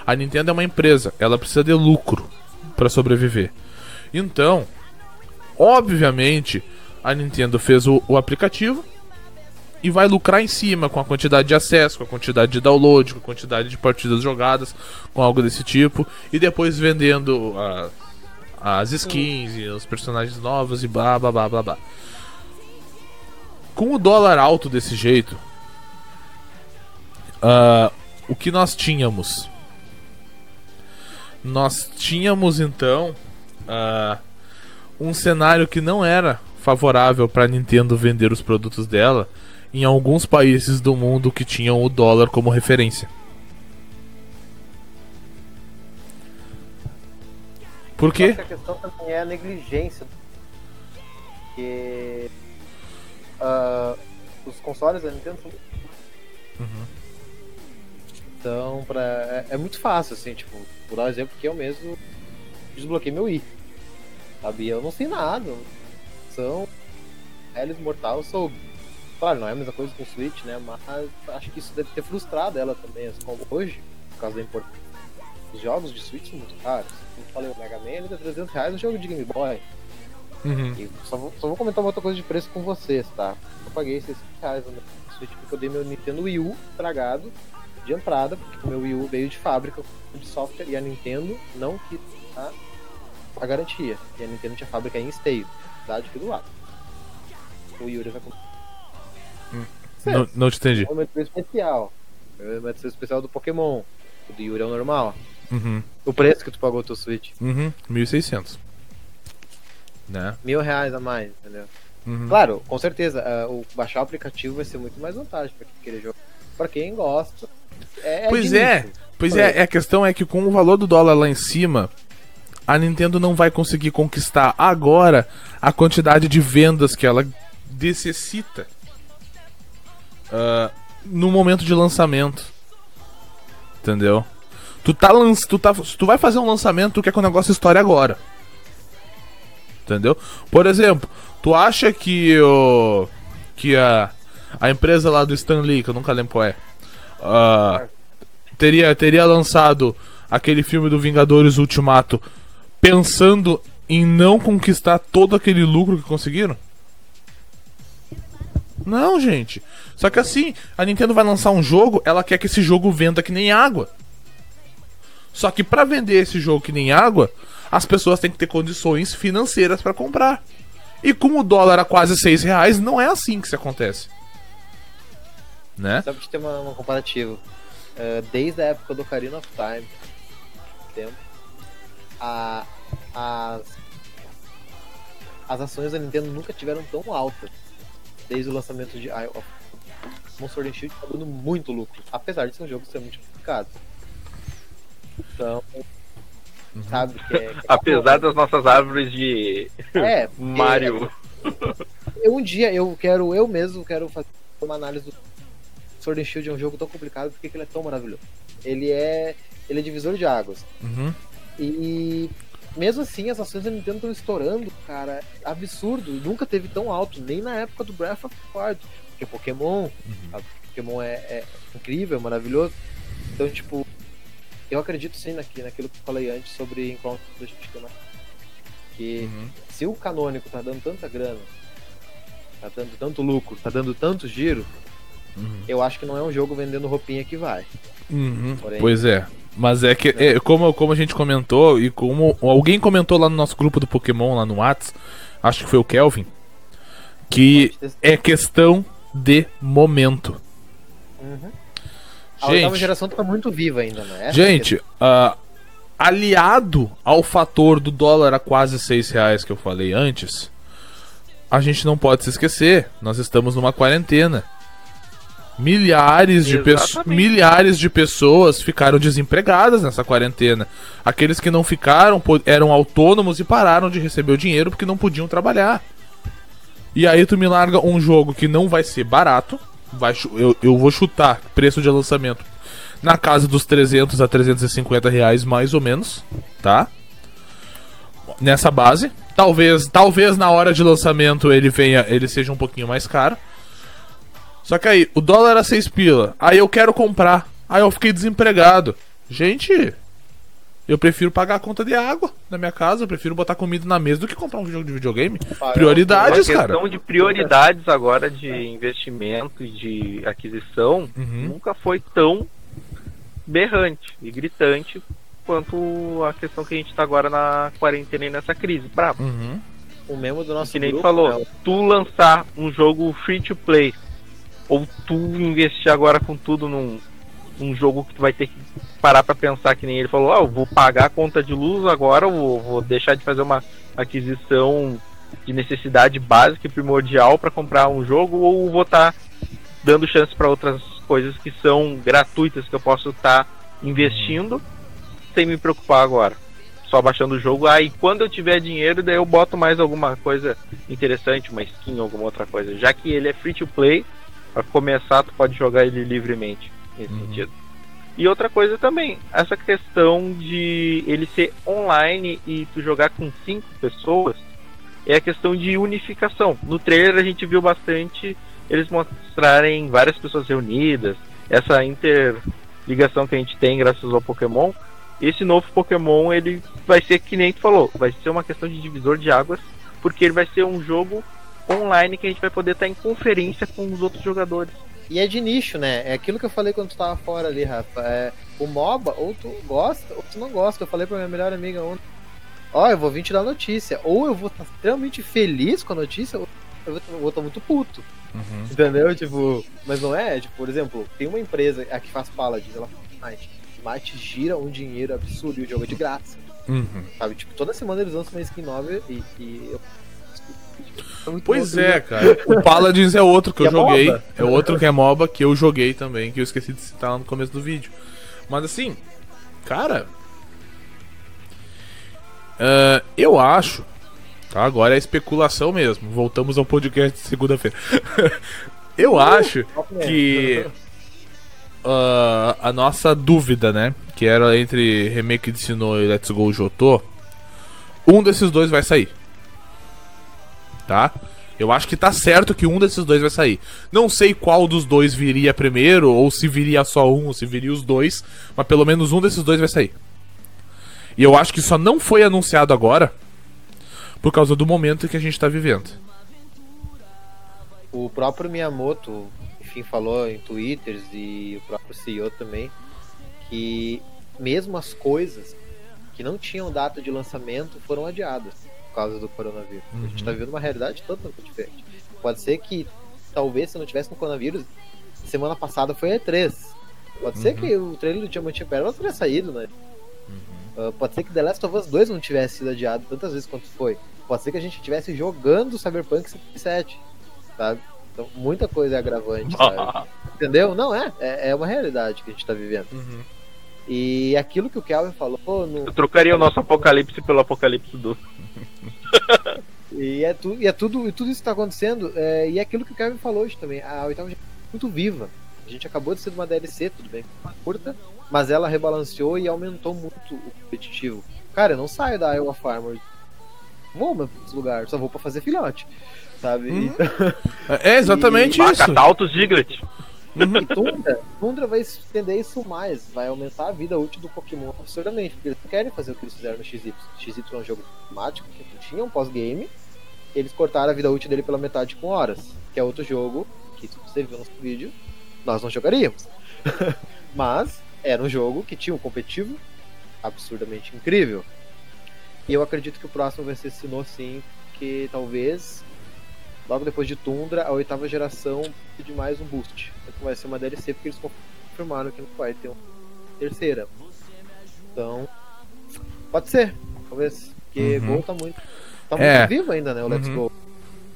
A Nintendo é uma empresa, ela precisa de lucro para sobreviver. Então, obviamente, a Nintendo fez o, o aplicativo e vai lucrar em cima com a quantidade de acesso, com a quantidade de download, com a quantidade de partidas jogadas, com algo desse tipo, e depois vendendo a- as skins e os personagens novos e blá blá blá blá blá. Com o dólar alto desse jeito, ah, o que nós tínhamos? Nós tínhamos então ah, um cenário que não era favorável para Nintendo vender os produtos dela em alguns países do mundo que tinham o dólar como referência. Por quê? que a questão também é a negligência. Porque ah, os consoles da Nintendo são. Uhum. Então, pra, é, é muito fácil, assim, tipo, por dar um exemplo que eu mesmo desbloqueei meu Wii. Sabe? Eu não sei nada. São. Alice Mortal, sou. Claro, não é a mesma coisa com o Switch, né? Mas acho que isso deve ter frustrado ela também, assim, como hoje, por causa da importância. Os jogos de Switch são muito caros. Como eu falei, o Mega Man ele tá 300 reais um jogo de Game Boy. Uhum. E só vou, só vou comentar uma outra coisa de preço com vocês, tá? Eu paguei 600 reais no Switch porque eu dei meu Nintendo Wii U estragado de entrada, porque o meu Wii U veio de fábrica de software e a Nintendo não quis dar a garantia. E a Nintendo tinha fábrica em Esteio, cidade aqui do lado. O Yuri vai comprar. Não, não te entendi. O meu especial. O meu especial do Pokémon. O do Yuri é o normal. Uhum. O preço que tu pagou o teu Switch. Uhum. 1.600. Né? Mil reais a mais, entendeu? Uhum. Claro, com certeza, ah, o baixar o aplicativo vai ser muito mais vantagem pra quem querer jogar. Pra quem gosta. É, Pois é. nicho. Pois é, é, a questão é que com o valor do dólar lá em cima, a Nintendo não vai conseguir conquistar agora a quantidade de vendas que ela necessita ah, no momento de lançamento. Entendeu? Tu, tá lanç... tu, tá... Tu vai fazer um lançamento, tu quer que o negócio estoure agora. Entendeu? Por exemplo, tu acha que o. que a. A empresa lá do Stan Lee, que eu nunca lembro qual é. ah, teria, teria lançado aquele filme do Vingadores Ultimato pensando em não conquistar todo aquele lucro que conseguiram? Não, gente. Só que assim, a Nintendo vai lançar um jogo, ela quer que esse jogo venda que nem água. Só que pra vender esse jogo que nem água, as pessoas têm que ter condições financeiras pra comprar. E como o dólar a quase 6 reais, não é assim que isso acontece. Né? Só pra te ter uma, uma comparativa. eh, desde a época do Ocarina of Time, tempo, a, as, as ações da Nintendo nunca tiveram tão altas desde o lançamento de Isle of Monster and Shield tá dando muito lucro, apesar de ser um jogo extremamente complicado. Então, sabe que é, que é Apesar das nossas árvores de é, Mario. Eu, um dia eu quero, eu mesmo quero fazer uma análise do Sword and Shield é um jogo tão complicado, porque que ele é tão maravilhoso. Ele é, ele é divisor de águas. Uhum. E mesmo assim, as ações da Nintendo estão estourando, cara. Absurdo. Nunca teve tão alto, nem na época do Breath of the Wild. Porque Pokémon, sabe? Pokémon é, é incrível, é maravilhoso. Então, tipo, eu acredito sim naqui, naquilo que eu falei antes sobre Encounter do Shikama. Que Uhum. se o canônico tá dando tanta grana, tá dando tanto lucro, tá dando tanto giro, Uhum. eu acho que não é um jogo vendendo roupinha que vai. Uhum, Porém- Pois é. Mas é que, é, como, como a gente comentou, e como alguém comentou lá no nosso grupo do Pokémon, lá no Whats, acho que foi o Kelvin, que é questão de momento. Uhum. A oitava Gente, geração tá muito viva ainda, né? Essa é gente ah, aliado ao fator do dólar a quase 6 reais que eu falei antes, a gente não pode se esquecer, nós estamos numa quarentena. Milhares de, milhares de pessoas ficaram desempregadas nessa quarentena. Aqueles que não ficaram eram autônomos e pararam de receber o dinheiro porque não podiam trabalhar. E aí tu me larga um jogo que não vai ser barato. Vai, eu, eu vou chutar preço de lançamento na casa dos 300 a 350 reais mais ou menos, tá? Nessa base. Talvez, talvez na hora de lançamento ele venha, ele seja um pouquinho mais caro. Só que aí, o dólar era 6 pila. Aí eu quero comprar. Aí eu fiquei desempregado. Gente, eu prefiro pagar a conta de água na minha casa, eu prefiro botar comida na mesa do que comprar um jogo de videogame. Prioridades, Uma cara. questão de prioridades agora de investimento e de aquisição Uhum. nunca foi tão berrante e gritante quanto a questão que a gente tá agora na quarentena e nessa crise. Bravo. Uhum. O mesmo do nosso Que nem grupo, falou, né, tu lançar um jogo free to play ou tu investir agora com tudo num, num jogo que tu vai ter que parar pra pensar que nem ele falou, ah, vou pagar a conta de luz agora, eu vou, vou deixar de fazer uma aquisição de necessidade básica e primordial pra comprar um jogo ou vou estar dando chance pra outras coisas que são gratuitas que eu posso estar investindo sem me preocupar agora. Só baixando o jogo, aí quando eu tiver dinheiro, daí eu boto mais alguma coisa interessante, uma skin, alguma outra coisa. Já que ele é free to play, para começar, tu pode jogar ele livremente nesse Uhum. sentido. E outra coisa também, essa questão de ele ser online e tu jogar com cinco pessoas, é a questão de unificação. No trailer a gente viu bastante eles mostrarem várias pessoas reunidas, essa interligação que a gente tem graças ao Pokémon. Esse novo Pokémon ele vai ser que nem tu falou, vai ser uma questão de divisor de águas, porque ele vai ser um jogo online que a gente vai poder estar em conferência com os outros jogadores. E é de nicho, né? É aquilo que eu falei quando tu tava fora ali, Rafa. É, o MOBA, ou tu gosta, ou tu não gosta. Eu falei pra minha melhor amiga ontem. Ó, eu vou vir te dar notícia. Ou eu vou estar extremamente feliz com a notícia, ou eu vou estar muito puto. Uhum. Entendeu? Tipo, mas não é, tipo, por exemplo, tem uma empresa a que faz Paladins, ela faz Might. Might gira um dinheiro absurdo e o jogo é de graça. Uhum. Sabe? Tipo, toda semana eles lançam uma skin nova e, e eu Pois é, né? cara. O Paladins é outro que eu Que é joguei. MOBA. É outro que é MOBA que eu joguei também, que eu esqueci de citar lá no começo do vídeo. Mas assim, cara. ah, eu acho. Tá, agora é especulação mesmo. Voltamos ao podcast de segunda-feira. eu acho que. ah, a nossa dúvida, né? Que era entre Remake de Sinnoh e Let's Go Jotô. Um desses dois vai sair tá? Eu acho que tá certo que um desses dois vai sair. Não sei qual dos dois viria primeiro, ou se viria só um, ou se viria os dois, mas pelo menos um desses dois vai sair. E eu acho que só não foi anunciado agora por causa do momento que a gente tá vivendo. O próprio Miyamoto, enfim, falou em twitters e o próprio CEO também que mesmo as coisas que não tinham data de lançamento foram adiadas por causa do coronavírus. A gente tá vivendo uma realidade totalmente diferente. Pode ser que talvez se não tivesse no coronavírus, semana passada foi a E3. Pode ser que o trailer do Diamante Pérola não teria saído, né? Ah, pode ser que The Last of Us 2 não tivesse sido adiado tantas vezes quanto foi. Pode ser que a gente estivesse jogando Cyberpunk 77, sabe? Então, muita coisa é agravante, sabe? Entendeu? Não é. é. é uma realidade que a gente tá vivendo. E aquilo que o Kelvin falou no, Eu trocaria o nosso apocalipse pelo apocalipse do. E é, tu, e é tudo, e tudo isso que tá acontecendo. é, e é aquilo que o Kevin falou hoje também. A oitava é muito viva. A gente acabou de ser de uma DLC, tudo bem, curta, mas ela rebalanceou e aumentou muito o competitivo. Cara, eu não saio da Iowa Farmer. Vou pra esse lugar, só vou pra fazer filhote. Sabe? Uhum. É exatamente Vaca isso. Taltos Diglett. E Tundra, Tundra vai estender isso mais, vai aumentar a vida útil do Pokémon absurdamente, porque eles não querem fazer o que eles fizeram no XY. XY é um jogo temático que não tinha um pós-game, eles cortaram a vida útil dele pela metade com horas, que é outro jogo que, se você viu no nosso vídeo, nós não jogaríamos. Mas era um jogo que tinha um competitivo absurdamente incrível. E eu acredito que o próximo vai ser Sinnoh sim, que talvez logo depois de Tundra, a oitava geração de mais um boost. Que vai ser uma DLC porque eles confirmaram que não vai ter uma terceira. Então, pode ser, talvez. Porque Uhum. Gol tá muito, tá É. muito vivo ainda, né? O Let's Uhum. Go.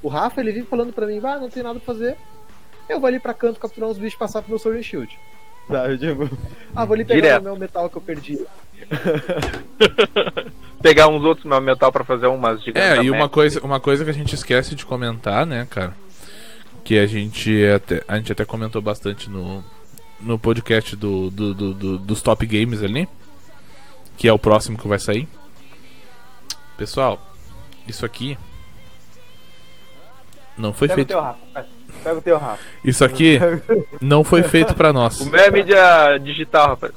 O Rafa, ele vive falando pra mim, ah, não tem nada pra fazer. Eu vou ali pra canto capturar uns bichos e passar pro meu Sword and Shield. Sabe? Tipo, ah, vou ali pegar Direto. o meu metal que eu perdi. Pegar uns outros meu metal pra fazer umas gigantes. É, e uma coisa, uma coisa que a gente esquece de comentar, né, cara? Que a gente até, a gente até comentou bastante no, no podcast do, do, do- do- dos top games ali. Que é o próximo que vai sair. Pessoal, isso aqui. Não foi Pega o feito. teu Rafa. Pega o teu Rafa. Isso aqui não foi feito pra nós. O é mídia digital, rapaz.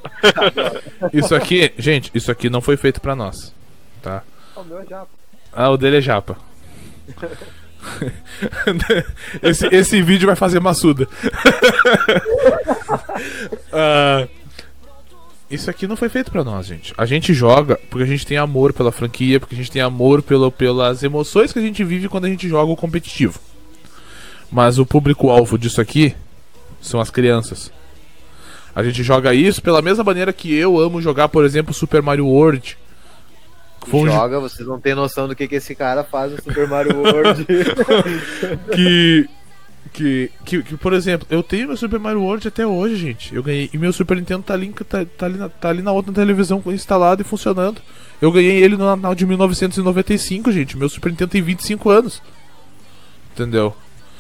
Isso aqui, gente, isso aqui não foi feito pra nós. Tá? O meu é já. Ah, o dele é japa. esse, esse vídeo vai fazer maçuda. Ah, isso aqui não foi feito pra nós, gente. A gente joga porque a gente tem amor pela franquia, porque a gente tem amor pelo, pelas emoções que a gente vive quando a gente joga o competitivo. Mas o público-alvo disso aqui são as crianças. A gente joga isso pela mesma maneira que eu amo jogar, por exemplo, Super Mario World. Foi Joga, vocês não têm noção do que, que esse cara faz no Super Mario World. que, que, que, que, por exemplo, eu tenho meu Super Mario World até hoje, gente. Eu ganhei. E meu Super Nintendo tá ali, tá, tá ali, na, tá ali na outra televisão instalado e funcionando. Eu ganhei ele no Natal de 1995, gente. Meu Super Nintendo tem 25 anos. Entendeu?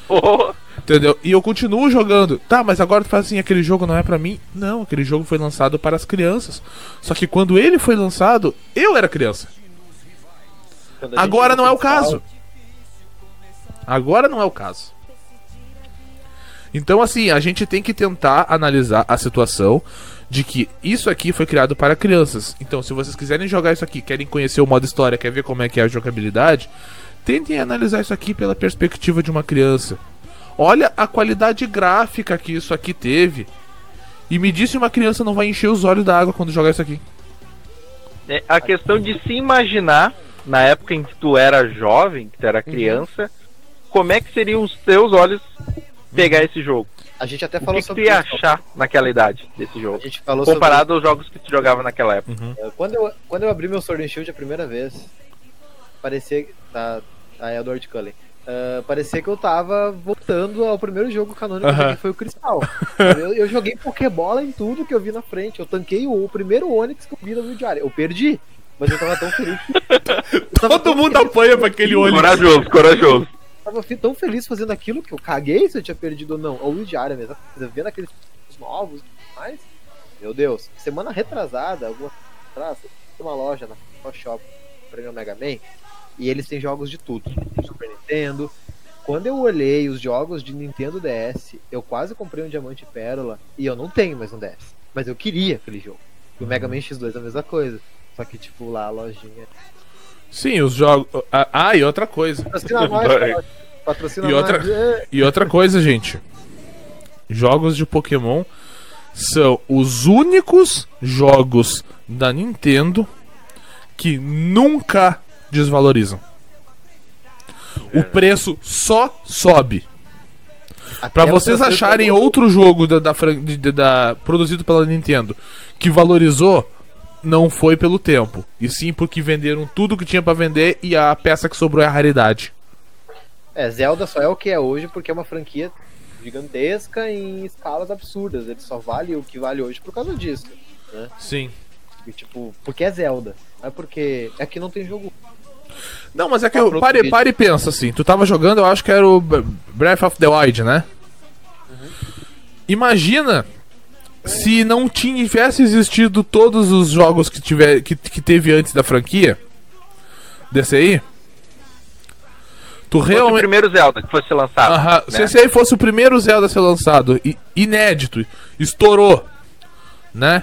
Oh, Entendeu? E eu continuo jogando. Tá, mas agora tu faz assim, aquele jogo não é pra mim? Não, aquele jogo foi lançado para as crianças. Só que quando ele foi lançado, eu era criança. Agora não é o caso. Agora não é o caso. Então, assim, a gente tem que tentar analisar a situação de que isso aqui foi criado para crianças. Então, se vocês quiserem jogar isso aqui, querem conhecer o modo história, quer ver como é que é a jogabilidade, tentem analisar isso aqui pela perspectiva de uma criança. Olha a qualidade gráfica que isso aqui teve. E me diz se uma criança não vai encher os olhos da água quando jogar isso aqui. é a questão de se imaginar, na época em que tu era jovem, que tu era criança, como é que seriam os teus olhos pegar esse jogo? A gente até O falou que, que tu sobre ia isso. achar naquela idade desse A jogo? gente falou Comparado aos jogos que tu jogava naquela época. sobre. Quando eu, quando eu abri meu Sword and Shield a primeira vez, parecia. Tá, a Edward Cullen. Uh, parecia que eu tava voltando ao primeiro jogo canônico que foi o Cristal. eu, eu joguei Pokébola em tudo que eu vi na frente. Eu tanquei o, o primeiro Onix que eu vi no vídeo diário. Eu perdi, mas eu tava tão feliz. Eu tava Todo tão mundo feliz, apanha pra aquele olho. Corajoso, corajoso. tava fi- tão feliz fazendo aquilo que eu caguei se eu tinha perdido ou não. Ou o diário mesmo, vendo aqueles novos e tudo mais. Meu Deus, semana retrasada, alguma atrás, uma loja na Shop Prêmio Mega Man e eles têm jogos de tudo. Super Nintendo. Quando eu olhei os jogos de Nintendo DS, eu quase comprei um Diamante Pérola e eu não tenho mais um DS. Mas eu queria aquele jogo. E o Mega Man X2 é a mesma coisa. Só que, tipo, lá a lojinha. Sim, os jogos. Ah, Ah, e outra coisa. Patrocina nós, cara. Patrocina E outra- nós. E outra coisa, gente. Jogos de Pokémon são os únicos jogos da Nintendo que nunca desvalorizam. O preço só sobe. Pra Até vocês acharem outro jogo da, da de- da- produzido pela Nintendo que valorizou, não foi pelo tempo, e sim porque venderam tudo que tinha pra vender e a peça que sobrou é a raridade. É, Zelda só é o que é hoje porque é uma franquia gigantesca em escalas absurdas. Ele só vale o que vale hoje por causa disso. Sim. E, tipo, porque é Zelda. Não é porque. É que não tem jogo. Não, mas é que Ah, eu pare, pare e pensa assim. Tu tava jogando, eu acho que era o Breath of the Wild, né? Imagina se não tivesse existido todos os jogos que, tiver, que, que teve antes da franquia. Desse aí. Tu Fosse o realmente. primeiro Zelda que fosse lançado. Aham, Se né? esse aí fosse o primeiro Zelda a ser lançado, inédito, estourou, né?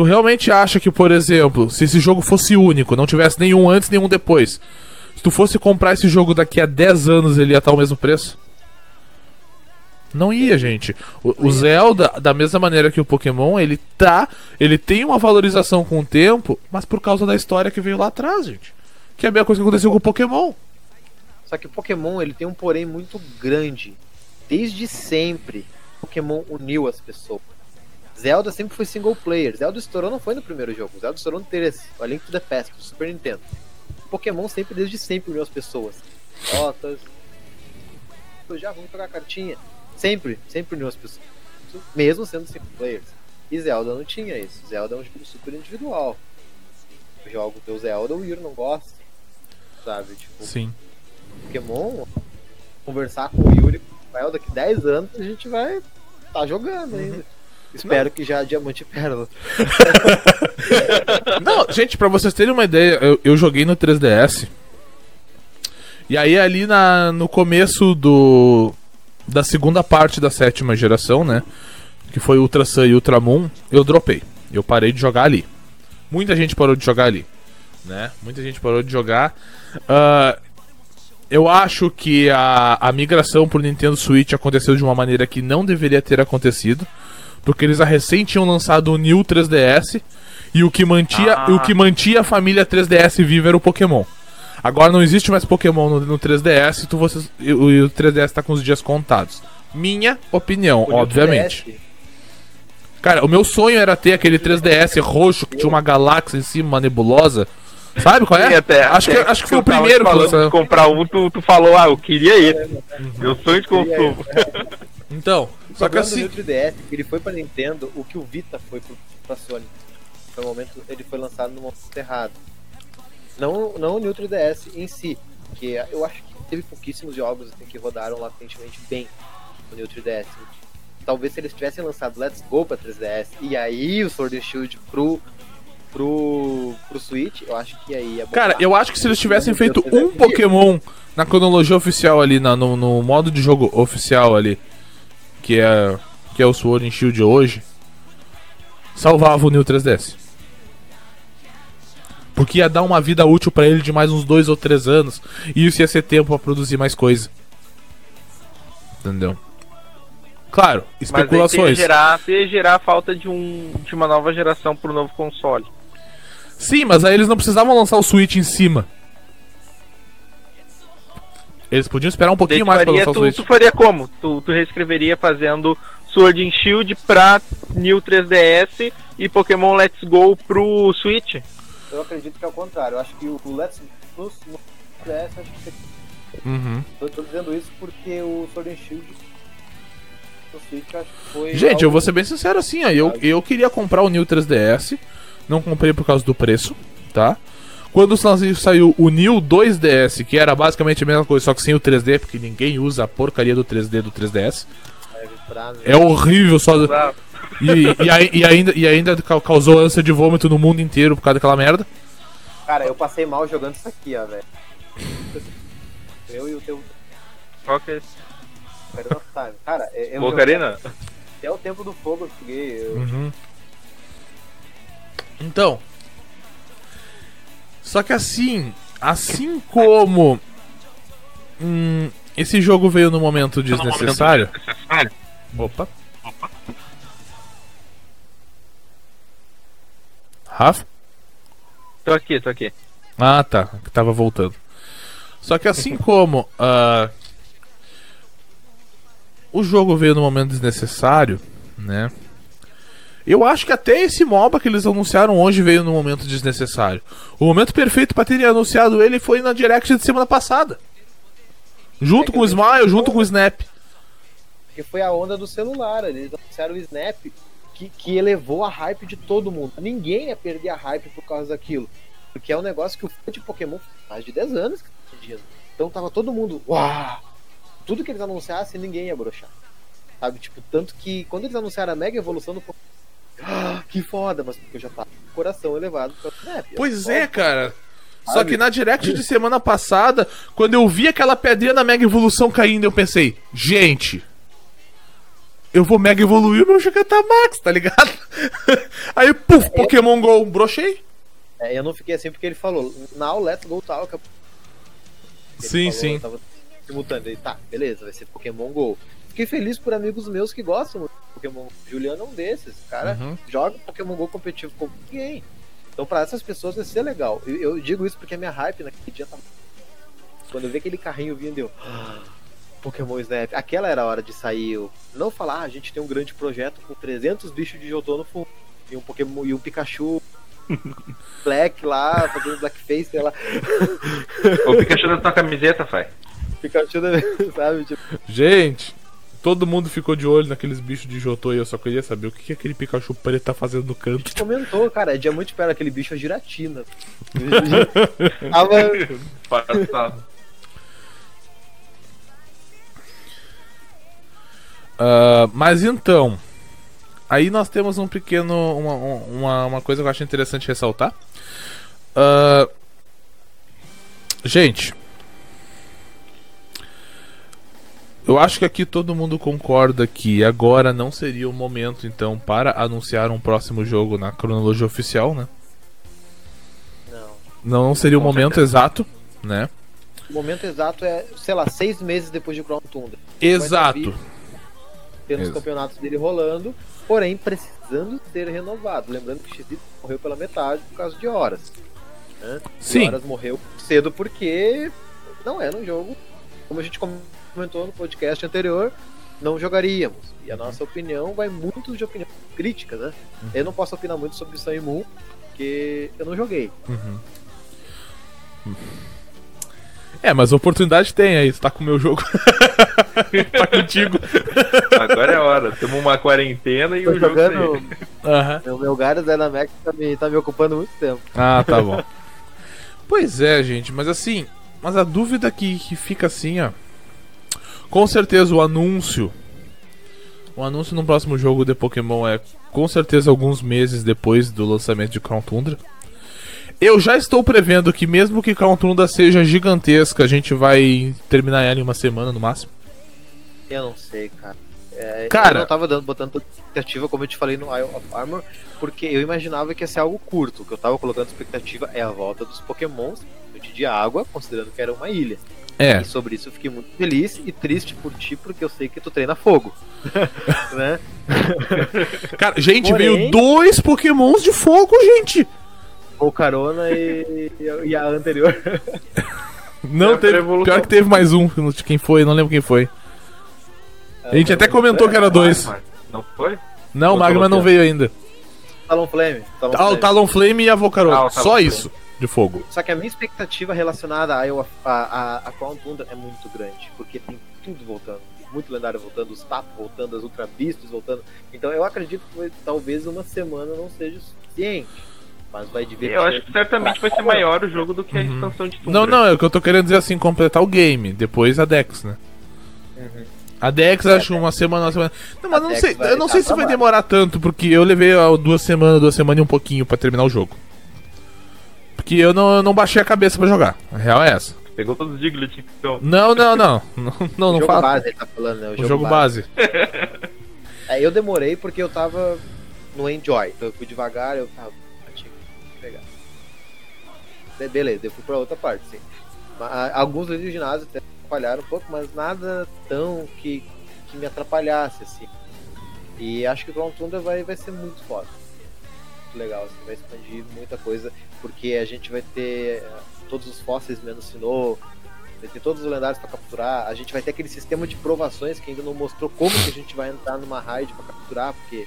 Tu realmente acha que, por exemplo, se esse jogo fosse único, não tivesse nenhum antes, nenhum depois, se tu fosse comprar esse jogo daqui a 10 anos, ele ia estar o mesmo preço? Não ia, gente. O, o Zelda, da mesma maneira que o Pokémon, ele tá. Ele tem uma valorização com o tempo, mas por causa da história que veio lá atrás, gente. Que é a mesma coisa que aconteceu com o Pokémon. Só que o Pokémon ele tem um porém muito grande. Desde sempre, Pokémon uniu as pessoas. Zelda sempre foi single player. Zelda estourou não foi no primeiro jogo. Zelda estourou no 3, A Link to the Past, do Super Nintendo. Pokémon sempre, desde sempre, uniu as pessoas. Notas. Eu já vamos jogar cartinha. Sempre, sempre uniu as pessoas. Mesmo sendo single players. E Zelda não tinha isso. Zelda é um jogo super individual. Eu jogo teu Zelda, o Yuri não gosta. Sabe? Tipo, Sim. Pokémon, conversar com o Yuri com o Rafael daqui 10 anos, a gente vai tá jogando ainda. Espero que já Diamante e Pérola. Não, gente, pra vocês terem uma ideia, eu, eu joguei no 3DS. E aí ali na, no começo do da segunda parte da sétima geração, né, que foi Ultra Sun e Ultra Moon, eu dropei. Eu parei de jogar ali. Muita gente parou de jogar ali, né? Muita gente parou de jogar. Ah, eu acho que a, a migração pro Nintendo Switch aconteceu de uma maneira que não deveria ter acontecido. Porque eles a recém tinham lançado o New 3DS e o que mantia, Ah. o que mantia a família 3DS viva era o Pokémon. Agora não existe mais Pokémon no, no 3DS tu, vocês, e, o, e o 3DS tá com os dias contados. Minha opinião, O obviamente. 3DS, Cara, o meu sonho era ter aquele 3DS roxo que tinha uma galáxia em cima, uma nebulosa. Sabe qual é? Até- acho, até que, acho que foi o primeiro que de lançou. comprar um, tu, tu falou, ah, eu queria esse. Meu sonho de consumo. Então, O só que do assim. Neo 3DS, ele foi pra Nintendo o que o Vita foi pro, pra Sony. Foi o momento, ele foi lançado no momento errado. Não, não o Neo 3DS em si, que eu acho que teve pouquíssimos jogos assim, que rodaram latentemente bem no Neo 3DS. Talvez se eles tivessem lançado Let's Go pra 3DS e aí o Sword and Shield pro, pro, pro Switch, eu acho que aí ia bombar. Cara, eu acho que se eles tivessem feito um Pokémon na cronologia oficial ali, na- no, no modo de jogo oficial ali, que é, que é o Sword and Shield hoje, salvava o New 3DS. Porque ia dar uma vida útil pra ele de mais uns dois ou três anos. E isso ia ser tempo pra produzir mais coisa. Entendeu? Claro, Mas ia especulações. gerar, você ia gerar a falta de, um, de uma nova geração pro novo console. Sim, mas aí eles não precisavam lançar o Switch em cima. Eles podiam esperar um pouquinho mais pra faria, lançar o tu, Switch. tu faria como? Tu, tu reescreveria fazendo Sword and Shield pra New 3DS e Pokémon Let's Go pro Switch? Eu acredito que é o contrário. Eu acho que o o Let's no, no DS, acho que você Uhum. Eu tô dizendo isso porque o Sword and Shield no Switch acho que foi. Gente, eu vou ser bem sincero assim, ó, eu, eu queria comprar o New 3DS, não comprei por causa do preço, tá? Quando saiu- saiu o New 2DS, que era basicamente a mesma coisa, só que sem o 3D, porque ninguém usa a porcaria do 3D do 3DS. pra- É horrível só. E, e, e ainda, e ainda ca- causou ânsia de vômito no mundo inteiro por causa daquela merda. Cara, eu passei mal jogando isso aqui, ó, velho. Eu e o teu Qual que é esse? Time. Cara, é, eu Ocarina? Até o tempo do fogo eu joguei. Eu... Uhum. Então. Só que assim, assim como hum, esse jogo veio no momento desnecessário. Opa. Rafa? Tô aqui, tô aqui. Ah, tá. Tava voltando. Só que assim como ah, o jogo veio no momento desnecessário, né? Eu acho que até esse MOBA que eles anunciaram hoje veio no momento desnecessário. O momento perfeito pra terem anunciado ele foi na Direct de semana passada. Junto É com o Smile, junto com o Snap. Porque foi a onda do celular. Eles anunciaram o Snap que, que elevou a hype de todo mundo. Ninguém ia perder a hype por causa daquilo. Porque é um negócio que o fã de Pokémon faz mais de 10 anos. Então tava todo mundo. Uau! Tudo que eles anunciassem, ninguém ia broxar. Sabe? Tipo, tanto que quando eles anunciaram a mega evolução do Pokémon. Ah, que foda, mas porque eu já tava com o coração elevado Snap. Pois Foda. é, cara. Só Sabe? que na Direct de semana passada, quando eu vi aquela pedrinha da Mega Evolução caindo, eu pensei, gente, eu vou Mega Evoluir o meu Max, tá ligado? Aí, puf, Pokémon GO, brochei. É, eu não fiquei assim porque ele falou, now let's go talk. Ele Sim, falou, sim. eu Tava simultâneo. Ele, tá, beleza, vai ser Pokémon GO. Fiquei feliz por amigos meus que gostam de Pokémon. Juliano é um desses. O cara Uhum. joga Pokémon GO competitivo com ninguém. Então pra essas pessoas vai ser legal. Eu, eu digo isso porque a minha hype naquele dia tava. Quando eu vi aquele carrinho vindo, eu. "Ah, Pokémon Snap. Aquela era a hora de sair. Eu não falar, ah, a gente tem um grande projeto com 300 bichos de Jotô no fundo. E um Pokémon e um Pikachu Black lá, fazendo blackface, sei lá. O Pikachu da tua camiseta, fai. Pikachu, da- sabe? Tipo, Gente, todo mundo ficou de olho naqueles bichos de Jotô e eu só queria saber o que, que aquele Pikachu preto tá fazendo no canto. comentou, cara, é diamante perto aquele bicho é giratina. Tava. Ah, mas então, aí nós temos um pequeno. Uma, uma, uma coisa que eu acho interessante ressaltar. Ah, gente, eu acho que aqui todo mundo concorda que agora não seria o momento, então, para anunciar um próximo jogo na cronologia oficial, né? Não. Não seria o momento certeza. exato, né? O momento exato é, sei lá, seis meses depois de Crown Tundra. Exato. Tendo os campeonatos dele rolando, porém precisando ser renovado. Lembrando que XD morreu pela metade por causa de horas. Né? E Sim. Horas morreu cedo porque não era um jogo, como a gente comentou no podcast anterior, não jogaríamos. E a nossa opinião vai muito de opinião crítica, né? Eu não posso opinar muito sobre Sun e Moon, porque eu não joguei. Uhum. É, mas oportunidade tem aí, você tá com o meu jogo. tá contigo. Agora é a hora. Temos uma quarentena e Tô o jogo jogando. saiu. Aham. Meu, meu Gardas Dynamax tá me, tá me ocupando muito tempo. Ah, tá bom. pois é, gente, mas assim, mas a dúvida que, que fica assim, ó. Com certeza o anúncio. O anúncio no próximo jogo de Pokémon é com certeza alguns meses depois do lançamento de Crown Tundra. Eu já estou prevendo que mesmo que Crown Tundra seja gigantesca, a gente vai terminar ela em uma semana no máximo. Eu não sei, cara. É, Cara- eu não tava dando, botando tanta expectativa como eu te falei no Isle of Armor, porque eu imaginava que ia ser algo curto. O que eu tava colocando expectativa é a volta dos Pokémons de água, considerando que era uma ilha. É, E sobre isso eu fiquei muito feliz e triste por ti, porque eu sei que tu treina fogo. né? cara, gente, Porém- veio dois Pokémons de fogo, gente! O Carona e, e a anterior. Não, É, teve. evolução. Pior que teve mais um. Quem foi? Não lembro quem foi. A gente até comentou que era dois. Não foi? Não, o Magma não falou veio ainda. Talon Flame. Talon Ah, o Flame. Talonflame e a Volcarona. Ah, Só Talonflame. isso. De fogo. Só que a minha expectativa relacionada a, Iowa- a, a, a Crown Tundra é muito grande, porque tem tudo voltando. Muito lendário voltando, os tapos voltando, as Ultra Beasts voltando. Então eu acredito que talvez uma semana não seja o suficiente. Mas vai divertir. Eu acho que certamente vai ser maior o jogo do que a Uhum. expansão de Tundra. Não, não, é o que eu tô querendo dizer assim, completar o game. Depois a Dex, né? Uhum. A Dex, acho uma semana, uma semana. Não, mas não sei, eu não sei se vai demorar tanto, porque eu levei duas semanas, duas semanas e um pouquinho pra terminar o jogo. Porque eu não, eu não baixei a cabeça pra jogar. A real é essa. Pegou todos os Diglett, então. Não, não, não. Não, não, o não jogo fala. base ele tá falando, né? O, O jogo base. É, eu demorei porque eu tava no Enjoy. Então eu fui devagar, eu tava. eu tinha que pegar. Be- Beleza, eu fui pra outra parte, sim. Alguns livros de ginásio até atrapalharam um pouco, mas nada tão que, que me atrapalhasse, assim. E acho que o Crown Tundra vai, vai ser muito foda. Muito legal, assim, vai expandir muita coisa, porque a gente vai ter eh, todos os fósseis menos Sinnoh, vai ter todos os lendários pra capturar, a gente vai ter aquele sistema de provações que ainda não mostrou como que a gente vai entrar numa raid pra capturar, porque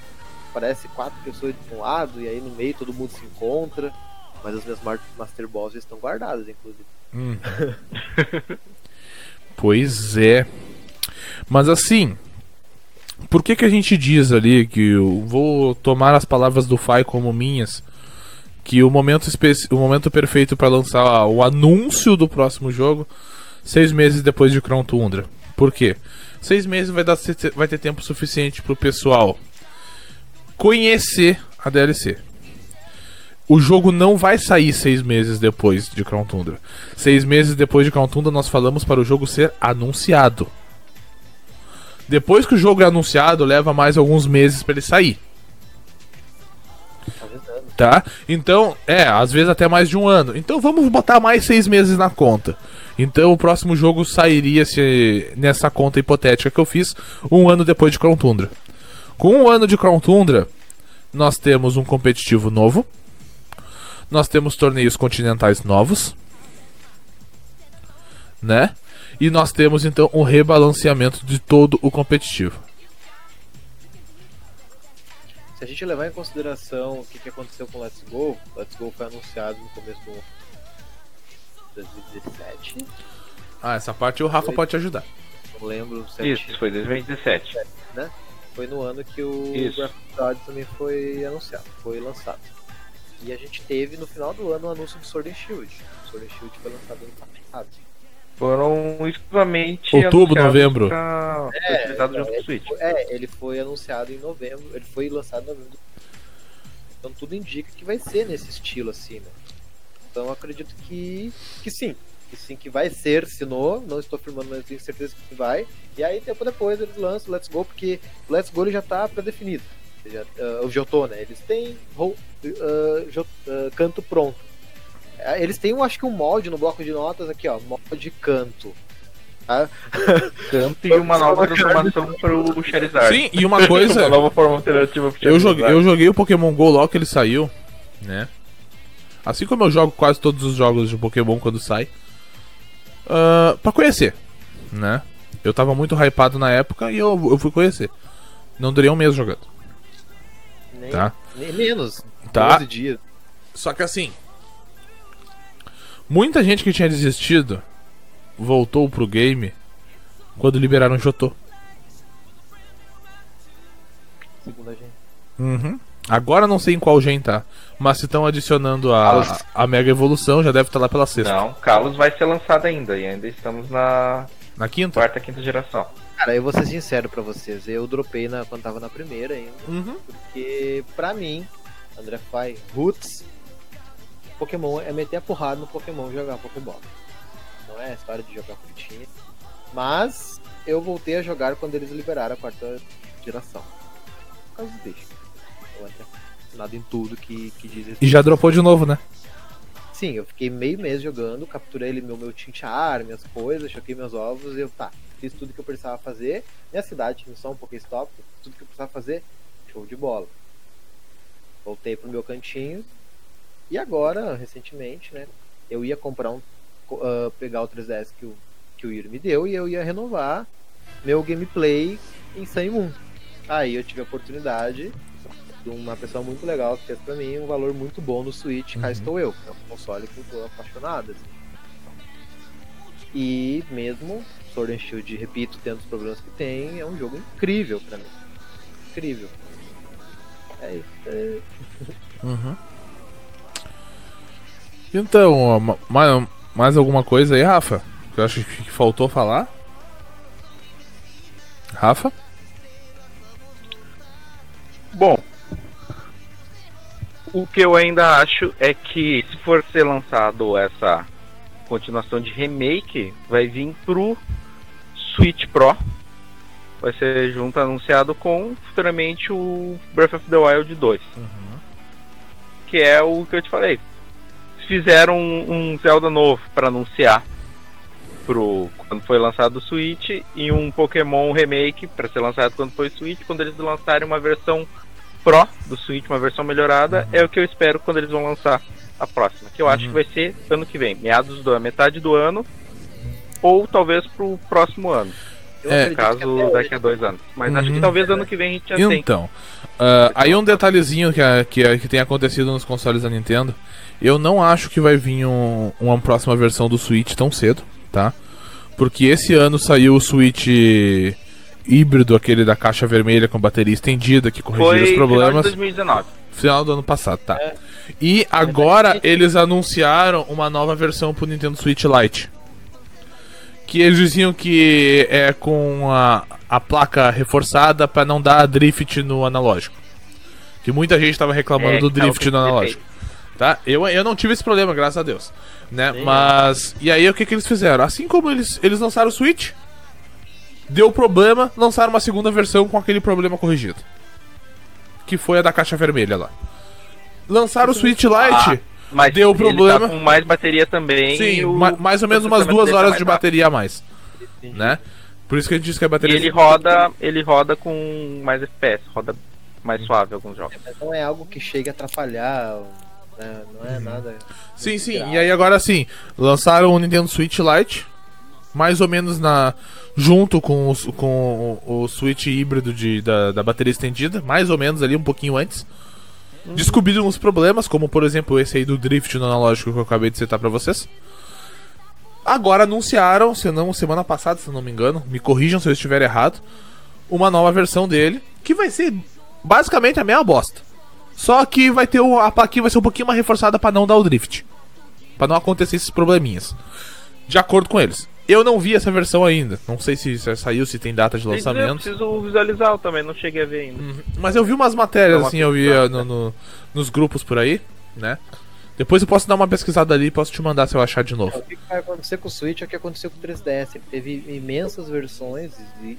parece quatro pessoas de um lado e aí no meio todo mundo se encontra, mas as minhas Master Balls estão guardadas, inclusive. Hum. pois é. Mas assim, por que que a gente diz ali que eu vou tomar as palavras do Fai como minhas? Que o momento, o momento perfeito para lançar o anúncio do próximo jogo, seis meses depois de Crown Tundra. Por quê? Seis meses vai, dar, vai ter tempo suficiente pro pessoal conhecer a DLC. O jogo não vai sair seis meses depois de Crown Tundra. Seis meses depois de Crown Tundra, nós falamos para o jogo ser anunciado. Depois que o jogo é anunciado, leva mais alguns meses para ele sair, tá? Então, é, às vezes até mais de um ano. Então vamos botar mais seis meses na conta. Então o próximo jogo sairia se nessa conta hipotética que eu fiz um ano depois de Crown Tundra. Com um ano de Crown Tundra, nós temos um competitivo novo. Nós temos torneios continentais novos. Né? E nós temos então um rebalanceamento de todo o competitivo. Se a gente levar em consideração o que, que aconteceu com Let's Go, Let's Go foi anunciado no começo do 2017, Ah, essa parte o Rafa Foi. pode te ajudar. não lembro certinho. Isso, foi 2017. Foi no ano que o Isso. Graphic Card também foi anunciado, foi lançado. E a gente teve no final do ano o anúncio do Sword and Shield. O Sword and Shield foi lançado ano passado. Foram exclusivamente. Outubro, novembro. Pra... É, junto com o Switch. É, ele foi anunciado em novembro, ele foi lançado em novembro. Então tudo indica que vai ser nesse estilo assim, né? Então eu acredito que, que sim. Que sim, que vai ser Sinnoh, não estou afirmando, mas tenho certeza que vai. E aí tempo depois eles lançam o Let's Go, porque o Let's Go ele já está pré-definido. Seja, ah, o Jotô, né? Eles têm Jo- ah, canto pronto. Ah, Eles têm, acho que um molde no bloco de notas aqui, ó, molde canto. Tá? Canto e uma nova transformação pro Charizard. Sim, e uma coisa. uma nova forma alternativa pro Eu joguei, eu joguei o Pokémon GO logo que ele saiu, né? Assim como eu jogo quase todos os jogos de Pokémon quando sai. ah, pra conhecer, né? Eu tava muito hypado na época e eu, eu fui conhecer. Não durei um mês jogando. Nem, Tá. nem menos. Tá. 12 dias. Só que assim. Muita gente que tinha desistido voltou pro game quando liberaram o Jotô. Segundo a gente. Uhum. Agora não sei em qual gen tá. Mas se estão adicionando a, a Mega Evolução, já deve estar lá pela sexta. Não, Kalos vai ser lançado ainda e ainda estamos na Na quinta? quarta, quinta geração. Cara, eu vou ser sincero pra vocês. Eu dropei na, quando tava na primeira ainda. Uhum. Porque, pra mim, André Fai, Roots, Pokémon é meter a porrada no Pokémon e jogar Pokébola. Não é a história de jogar frutinha. Mas eu voltei a jogar quando eles liberaram a quarta geração. Por causa bicho. Eu até assinado em tudo que, que diz E já dropou de novo, né? Sim, eu fiquei meio mês jogando, capturei ele, meu, meu minhas coisas, choquei meus ovos e eu, tá, fiz tudo que eu precisava fazer. Minha cidade só um Pokéstop, tudo que eu precisava fazer, show de bola. Voltei pro meu cantinho. E agora, recentemente, né, eu ia comprar um, ah, pegar o 3DS que o, que o Yuri me deu e eu ia renovar meu gameplay em Sun Moon. Aí eu tive a oportunidade de uma pessoa muito legal que fez pra mim um valor muito bom no Switch. Cá Uhum. estou eu, é um console que eu tô apaixonado. assim. E mesmo Sword and Shield, repito, tendo os problemas que tem, é um jogo incrível pra mim. Incrível. É isso. É... Uhum. Então, ó, ma- ma- mais alguma coisa aí, Rafa? Que eu acho que faltou falar? Rafa? Bom, o que eu ainda acho é que se for ser lançado essa continuação de remake, vai vir pro Switch Pro. Vai ser junto anunciado com futuramente o Breath of the Wild 2. Que é o que eu te falei. Fizeram um, um Zelda novo para anunciar pro quando foi lançado o Switch e um Pokémon remake para ser lançado quando foi o Switch, quando eles lançarem uma versão Pro do Switch, uma versão melhorada, é o que eu espero quando eles vão lançar a próxima, que eu acho Uhum. que vai ser ano que vem, meados da metade do ano ou talvez pro próximo ano, É, caso daqui a dois anos. Mas acho Uhum. que talvez ano que vem a gente já tenha. Então, ah, aí um detalhezinho que, a- que, a- que tem acontecido nos consoles da Nintendo. Eu não acho que vai vir um- uma próxima versão do Switch tão cedo, tá? Porque esse ano saiu o Switch híbrido, aquele da caixa vermelha com bateria estendida, que corrigiu Foi os final de problemas. 2019. Final do ano passado, tá. É. E agora eles anunciaram uma nova versão pro Nintendo Switch Lite. Que eles diziam que é com a, a placa reforçada pra não dar drift no analógico. Que muita gente tava reclamando É, do drift no analógico. Tá? Eu, eu não tive esse problema, graças a Deus. Né? Sim. Mas. E aí o que, que eles fizeram? Assim como eles, eles lançaram o Switch, deu problema, lançaram uma segunda versão com aquele problema corrigido. Que foi a da caixa vermelha lá. Lançaram o Switch Lite. Ah, Mas Deu ele problema. Tá com mais bateria também. Sim, e o ma- mais ou menos umas duas tá horas de bateria a mais, né? Por isso que a gente diz que a E bateria ele roda, ele roda com mais FPS, roda mais suave alguns jogos. Mas não é algo que chegue a atrapalhar, né? não Uhum. é nada. Sim, sim. grave. E aí agora sim, lançaram o Nintendo Switch Lite, mais ou menos na junto com, os- com o, o Switch híbrido de, da, da bateria estendida, mais ou menos ali um pouquinho antes. Descobriram uns problemas, como por exemplo esse aí do drift no analógico que eu acabei de citar pra vocês. Agora anunciaram, se não semana passada, se não me engano, me corrijam se eu estiver errado, uma nova versão dele, que vai ser basicamente a mesma bosta. Só que vai ter a plaquinha vai ser um pouquinho mais reforçada pra não dar o drift. Pra não acontecer esses probleminhas. De acordo com eles. Eu não vi essa versão ainda. Não sei se já saiu, se tem data de Eu lançamento. preciso visualizar eu também, não cheguei a ver ainda. Uhum. Mas eu vi umas matérias, uma assim, eu vi pesquisada. uh, no, no- nos grupos por aí, né? Depois eu posso dar uma pesquisada ali e posso te mandar se eu achar de novo. O que vai acontecer com o Switch é o que aconteceu com o 3DS. Ele teve imensas versões, e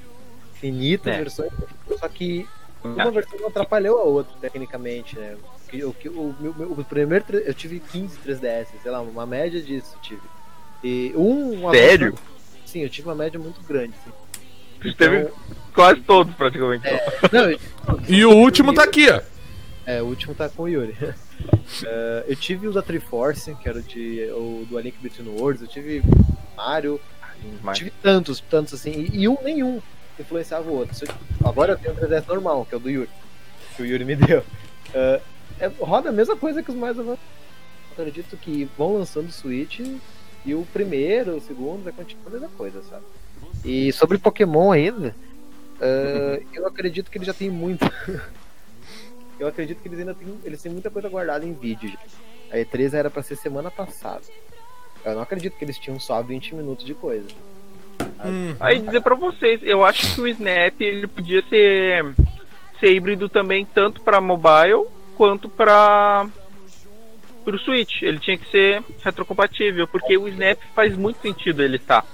infinitas É. versões, só que uma versão não atrapalhou a outra, tecnicamente, né? O que- O, o, o primeiro, eu tive 15 3DS, sei lá, uma média disso eu tive. E um. uma Sério? versão- Sim, eu tive uma média muito grande. Assim. Você teve quase todos praticamente. É, não, eu, E o último tá aqui, ó. É, o último tá com o Yuri. É, eu tive o da Triforce, que era o de, o do A Link Between Worlds, eu tive Mario, Mas- tive tantos, tantos assim, e, e um nenhum influenciava o outro. Eu- agora eu tenho o 3DS normal, que é o do Yuri, que o Yuri me deu. É, é- roda a mesma coisa que os mais avançados. Acredito que vão lançando Switch e o primeiro, o segundo vai continuar a mesma coisa, sabe? E sobre Pokémon ainda, é, eu acredito que ele já tem muito. eu acredito que eles ainda têm, eles têm muita coisa guardada em vídeo. já. A E3 era pra ser semana passada. Eu não acredito que eles tinham só 20 minutos de coisa. Hum. Aí dizer pra vocês, eu acho que o Snap ele podia ser, ser híbrido também tanto pra mobile quanto pra pro Switch. Ele tinha que ser retrocompatível, porque o Snap faz muito sentido ele estar.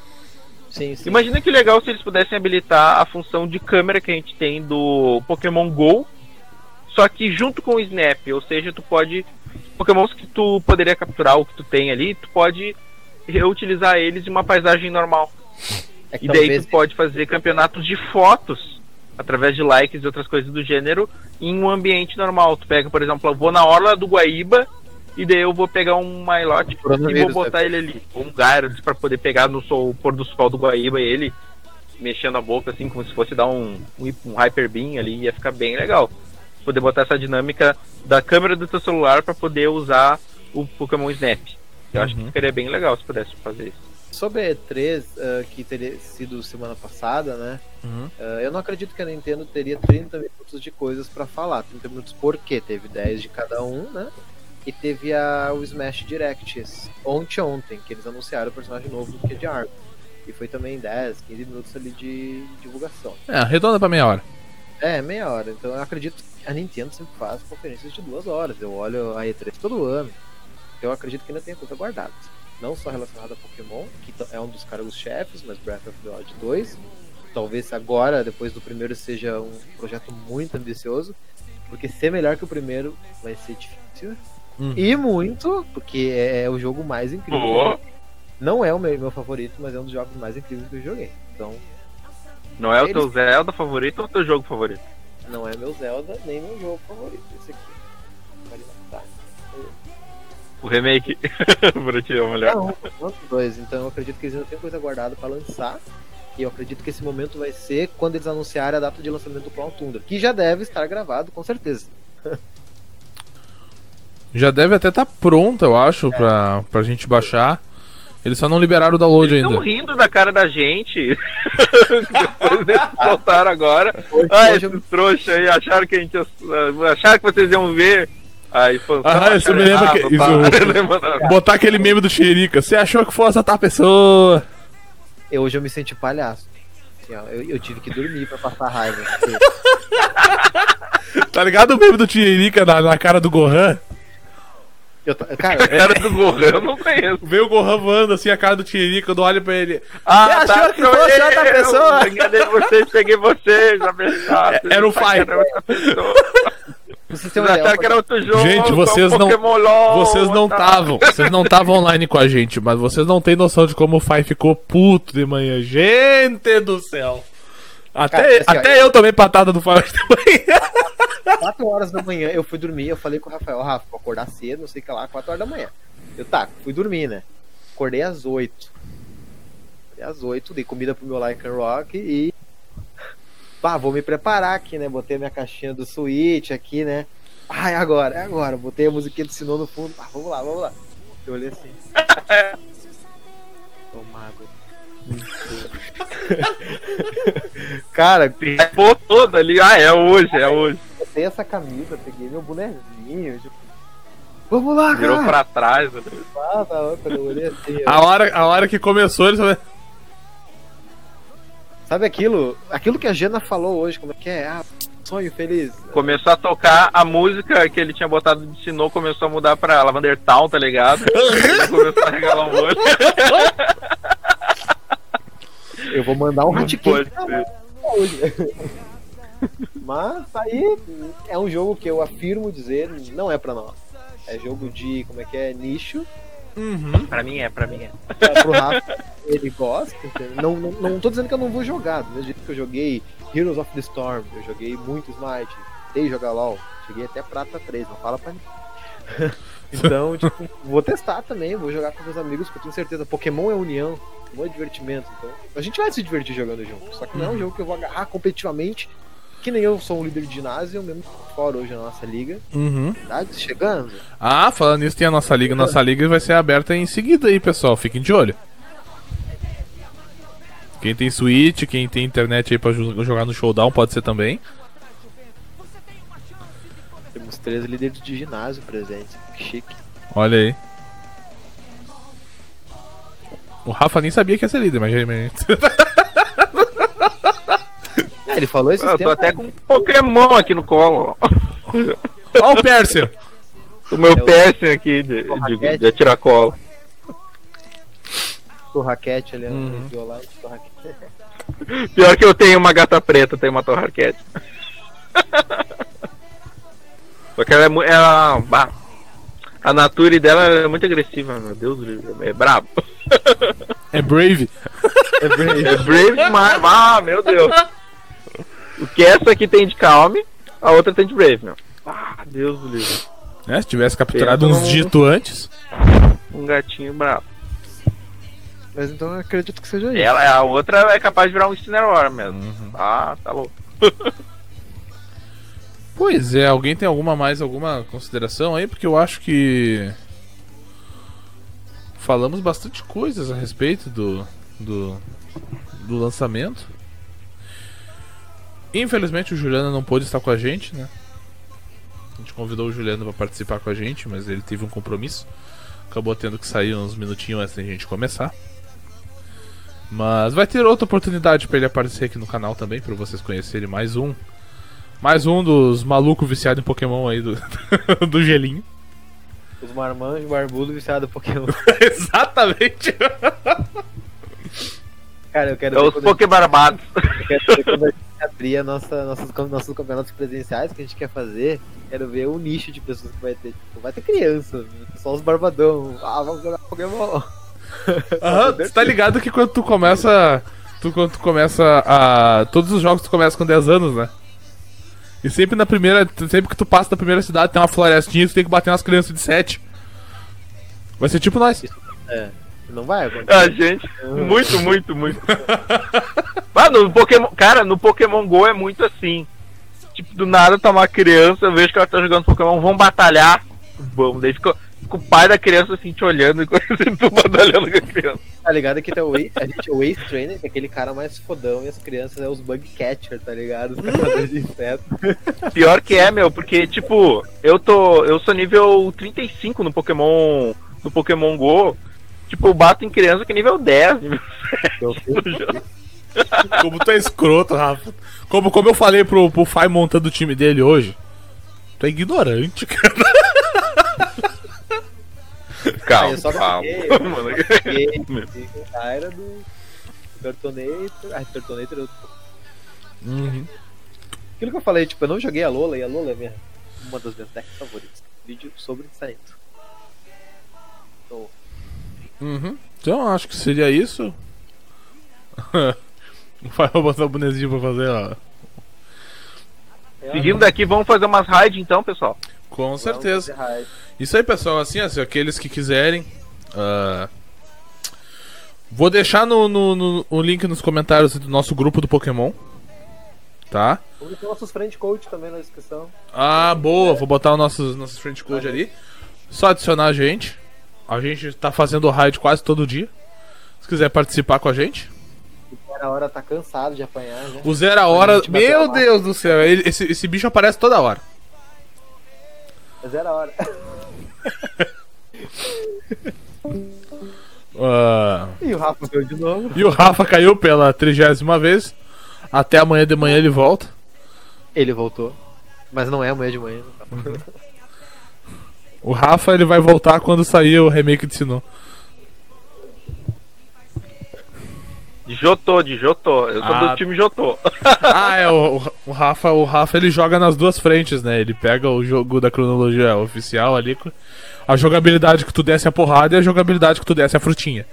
Sim, sim. Imagina que legal se eles pudessem habilitar a função de câmera que a gente tem do Pokémon Go, só que junto com o Snap, ou seja, tu pode Pokémons que tu poderia capturar o que tu tem ali, tu pode reutilizar eles em uma paisagem normal. É E daí talvez- tu pode fazer campeonatos de fotos através de likes e outras coisas do gênero em um ambiente normal. Tu pega, por exemplo, eu vou na orla do Guaíba e daí eu vou pegar um Milote e vou botar ele ali. Ou um Gyarados pra poder pegar no sol, pôr do sol do Guaíba ele mexendo a boca assim como se fosse dar um, um, um Hyper Beam ali, ia ficar bem legal. poder botar essa dinâmica da câmera do teu celular para poder usar o Pokémon Snap. Eu acho que Uhum. ficaria bem legal se pudesse fazer isso. Sobre a E3, ah, que teria sido semana passada, né? Uhum. ah, eu não acredito que a Nintendo teria 30 minutos de coisas pra falar. 30 minutos porque teve 10 de cada um, né? E teve a, o Smash Direct ontem ontem, que eles anunciaram o personagem novo do Kid Arm. E foi também 10, 15 minutos ali de divulgação. É, arredonda pra meia hora. É, meia hora. Então eu acredito que a Nintendo sempre faz conferências de duas horas. Eu olho a E3 todo ano. Então eu acredito que ainda tem coisa guardada. Não só relacionada a Pokémon, que é um dos cargos-chefes, mas Breath of the Wild 2. Talvez agora, depois do primeiro, seja um projeto muito ambicioso. Porque ser melhor que o primeiro vai ser difícil. Uhum. E muito, porque é o jogo mais incrível. Pô. Não é o meu, meu favorito, mas é um dos jogos mais incríveis que eu joguei. Então, Não é o Eles- teu Zelda favorito ou o teu jogo favorito? não é meu Zelda, nem meu jogo favorito. Esse aqui. O remake. pra ti é o melhor. Não, os dois. Então eu acredito que eles ainda têm coisa guardada pra lançar. E eu acredito que esse momento vai ser quando eles anunciarem a data de lançamento do Clown Tundra. Que já deve estar gravado, com certeza. Já deve até estar pronta, eu acho, pra, pra gente baixar. Eles só não liberaram o download Estão ainda. rindo da cara da gente. Depois eles soltaram agora. Hoje, Ah, hoje eu- esses trouxa aí, acharam que a gente. ia- Acharam que vocês iam ver. Aí foi. Ah, isso me lembra que- isso- Botar aquele meme do Xerica. Você achou que fosse a tal pessoa? eu- hoje eu me senti palhaço. Assim, ó, eu, eu tive que dormir pra passar raiva. Tá ligado o meme do Xerica na, na cara do Gohan? Eu cara, Era do Gohan, eu não conheço. Veio o Gohan voando assim a cara do Xerica, eu olho pra ele. Ah, Você achou que fosse outra pessoa? Enganei vocês, peguei vocês, já pensaram. É, era o Fai. Era outra pessoa. vocês têm Vocês uma ideia, acharam que era outro jogo. Gente, vocês um não- LOL, Vocês não tá? estavam, vocês não estavam online com a gente, mas vocês não têm noção de como o Fai ficou puto de manhã. Gente do céu. Até, Cara, assim, ó, até eu tomei patada do de manhã. 4 horas da manhã eu fui dormir, eu falei com o Rafael, Rafa, vou acordar cedo, não sei o que lá, 4 horas da manhã. Eu tá, fui dormir, né? Acordei às 8. Acordei às 8, dei comida pro meu Like Rock e. Pá, vou me preparar aqui, né? Botei minha caixinha do Switch aqui, né? Ah, é agora, é agora. Botei a musiquinha do Sinô no fundo. Ah, vamos lá, vamos lá. Eu olhei assim. Toma água. Cara, Pô, todo ali. Ah, é hoje, é hoje. botei essa camisa, peguei meu bonezinho. Tipo, vamos lá, Virou cara. pra trás. né? Ah, tá, eu olhei assim, A hora, a hora que começou, eles falaram, Sabe aquilo? Aquilo que a Jana falou hoje, como é que é? Ah, sonho feliz. Começou a tocar a música que ele tinha botado de Sinnoh, começou a mudar pra Lavender Town, tá ligado? Ele começou a regalar um olho. Eu vou mandar um hoje. Mas tá aí é um jogo que eu afirmo dizer não é pra nós. É jogo de, como é que é, nicho. uhum. Pra mim é, pra mim é. É pro Rafa, ele gosta. Não, não, não tô dizendo que eu não vou jogar. Do mesmo jeito que eu joguei Heroes of the Storm, eu joguei muito Smite, tentei jogar LOL, cheguei até Prata 3, não fala pra mim. então, tipo, vou testar também, vou jogar com meus amigos, porque eu tenho certeza, Pokémon é união, Pokémon é divertimento. Então, a gente vai se divertir jogando junto. Só que não é um jogo que eu vou agarrar competitivamente. Que nem eu sou um líder de ginásio, eu mesmo fora hoje na nossa liga. Uhum. Tá chegando. Ah, falando nisso, tem a nossa liga. Nossa liga vai ser aberta em seguida aí, pessoal. Fiquem de olho. Quem tem Switch, quem tem internet aí pra jo- jogar no Showdown pode ser também. Três líderes de ginásio presentes. Que chique. Olha aí. O Rafa nem sabia que ia ser líder, mas... Ah, ele falou esse Eu tô até com um Pokémon aqui no colo. Ó o Persia! O meu É aqui de, de, de atirar colo. Torraquete ali, torraquete. Pior que eu tenho uma gata preta, tenho uma torraquete. Só que ela é muito. Ela, bah, a nature dela é muito agressiva, meu Deus do livro. É brabo. É Brave. É brave. É brave demais. Ah, meu Deus. O que essa aqui tem de calme, a outra tem de brave, meu. Ah, Deus do livro. Né? Se tivesse capturado Pensa uns dito antes. Um gatinho brabo. Mas então eu acredito que seja isso. Ela, a outra é capaz de virar um Incineroar mesmo. Ah, tá louco. Pois é, alguém tem alguma mais alguma consideração aí? Porque eu acho que falamos bastante coisas a respeito do do, do lançamento. Infelizmente o Juliano não pôde estar com a gente, né? A gente convidou o Juliano para participar com a gente, mas ele teve um compromisso. Acabou tendo que sair uns minutinhos antes da gente começar. Mas vai ter outra oportunidade para ele aparecer aqui no canal também, para vocês conhecerem mais um. Mais um dos malucos viciados em Pokémon aí do, do gelinho. Os marmanjos barbudo viciado em Pokémon. Exatamente! Cara, eu quero É ver os Pokébarbados. eu quero ver quando a gente abrir a nossa, nossos, nossos campeonatos presenciais que a gente quer fazer. Quero ver o nicho de pessoas que vai ter. Tipo, vai ter criança, só os barbadão. Ah, vamos jogar Pokémon. Aham, você tá ligado que quando tu começa. Tu, quando tu começa a. Todos os jogos tu começa com 10 anos, né? E sempre na primeira. Sempre que tu passa da primeira cidade tem uma florestinha e tu tem que bater umas crianças de 7. Vai ser tipo nós. É, não vai A acontecer. gente. Muito, muito, muito. Mano, no Pokémon. Cara, no Pokémon GO é muito assim. Tipo, do nada tá uma criança, eu vejo que ela tá jogando Pokémon, vamos batalhar. Vamos, daí fica, fica o pai da criança assim te olhando e conhecendo tu batalhando com a criança. Tá ligado que tem o Ace, a gente é o Ace Trainer, que é aquele cara mais fodão, e as crianças é os Bug Catcher, tá ligado? Os caçadores de insetos. Pior que é, meu, porque, tipo, eu tô. Eu sou nível 35 no Pokémon. No Pokémon GO. Tipo, eu bato em criança que é nível 10, nível Eu 7. Como tu é escroto, Rafa. Como, como eu falei pro, pro Fai montando o time dele hoje. Tu é ignorante, cara. Calma, eu só calma. peguei, Mano, Peguei com o cara do Turtonator. Ah, Turtonator eu Uhum. Aquilo que eu falei, tipo, eu não joguei a Lola e a Lola é minha, uma das minhas decks favoritas. Vídeo sobre saindo. Então, Uhum. Então acho que seria isso. Vai botar o bonezinho pra fazer, ó. é Seguindo daqui, vamos fazer umas raids então, pessoal. Com certeza. raid. Isso aí, pessoal. Assim, assim aqueles que quiserem. ah, Vou deixar no, no- no- o link nos comentários do nosso grupo do Pokémon. Tá? Vamos ter nossos friend coach também na descrição. Ah, boa. Vou botar o nosso, nossos friend code ali. Só adicionar a gente. A gente tá fazendo raid quase todo dia. Se quiser participar com a gente. O cara a hora tá cansado de apanhar já. O Zero a Hora. Meu. Deus do céu. ele- esse, esse bicho aparece toda hora. Mas era a hora. Ah, E o Rafa veio de novo. e o Rafa caiu pela trigésima vez. Até amanhã de manhã ele volta. Ele voltou. Mas não é amanhã de manhã. O Rafa ele vai voltar quando sair o remake de Sinnoh. Jotô, de Jotô. Eu sou Ah. do time Jotô. Ah, é, o, o Rafa, o Rafa ele joga nas duas frentes, né? Ele pega o jogo da cronologia oficial ali, a jogabilidade que tu desce a porrada e a jogabilidade que tu desce a frutinha.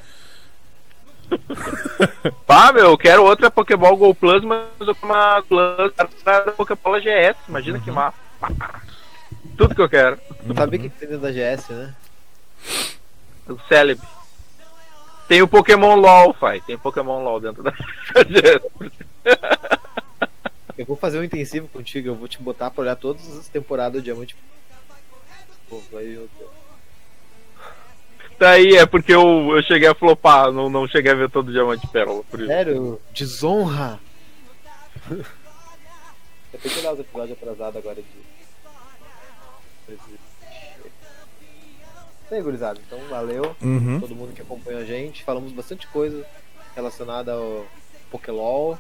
Pá, meu, eu quero outra Pokéball Go Plus, mas uma Plus da Pokébola GS. Imagina que massa. Tudo que eu quero. Sabe o que que tem dentro da GS, né? O Celebi. Tem o Pokémon LOL, pai. Tem Pokémon LOL dentro da. Eu vou fazer um intensivo contigo, eu vou te botar pra olhar todas as temporadas do Diamante. Pô, vai eu. Daí é porque eu, eu cheguei a flopar, não, não cheguei a ver todo o Diamante Pérola, por isso. Sério? Desonra! eu tenho que olhar os episódios atrasados agora de. Bem, gurizada, então valeu. Uhum. todo mundo que acompanhou a gente. Falamos bastante coisa relacionada ao Pokélol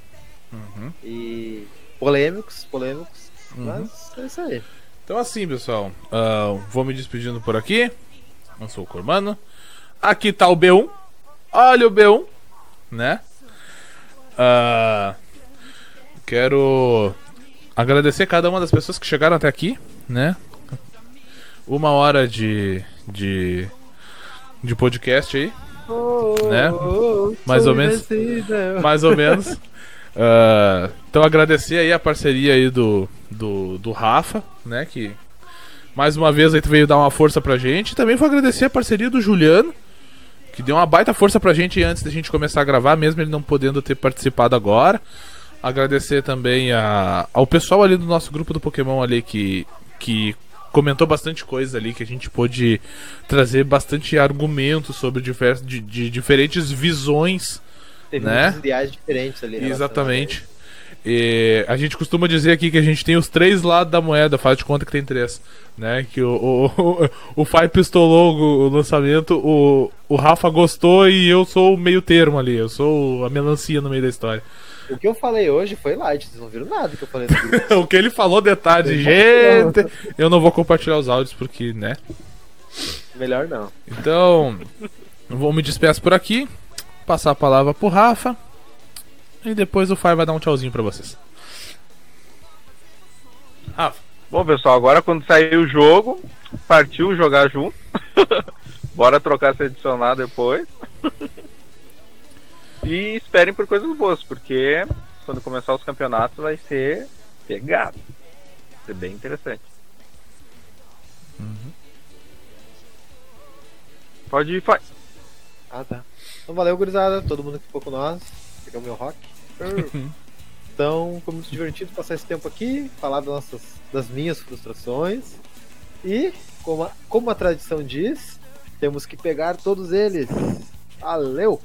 Uhum. e polêmicos, polêmicos. Uhum. Mas é isso aí. Então assim, pessoal, ah, vou me despedindo por aqui. Eu sou o Cormano. Aqui tá o B1. Olha o B1, né? Ah, quero agradecer cada uma das pessoas que chegaram até aqui, né? Uma hora de de de podcast aí, Né? Mais ou menos. mais ou menos. Ah, então agradecer aí a parceria aí do, do, do Rafa, né? Que mais uma vez aí veio dar uma força pra gente. Também vou agradecer a parceria do Juliano, que deu uma baita força pra gente antes da gente começar a gravar, mesmo ele não podendo ter participado agora. Agradecer também a, ao pessoal ali do nosso grupo do Pokémon ali que, que comentou bastante coisa ali, que a gente pôde trazer bastante argumentos sobre diversos, de, de diferentes visões. Teve né? ideais diferentes ali. Exatamente. E a gente costuma dizer aqui que a gente tem os três lados da moeda, faz de conta que tem três. Né? Que o, o, o, o Fai pistolou o, o lançamento, o, o Rafa gostou e eu sou o meio termo ali, eu sou a melancia no meio da história. O que eu falei hoje foi light, vocês não viram nada que eu falei no o que ele falou detalhe, gente, eu não vou compartilhar os áudios porque, né? Melhor não. Então, vou me despeço por aqui, passar a palavra pro Rafa e depois o Fai vai dar um tchauzinho pra vocês. Rafa. Bom, pessoal, agora quando sair o jogo, partiu jogar junto. Bora trocar se adicionar depois. e esperem por coisas boas, porque quando começar os campeonatos vai ser pegado. Vai ser bem interessante. Pode ir, faz. Ah, tá. Então valeu, gurizada. Todo mundo que ficou com nós. Pegou meu rock. Então, foi muito divertido passar esse tempo aqui, falar das, nossas, das minhas frustrações. E, como a, como a tradição diz, temos que pegar todos eles. Valeu!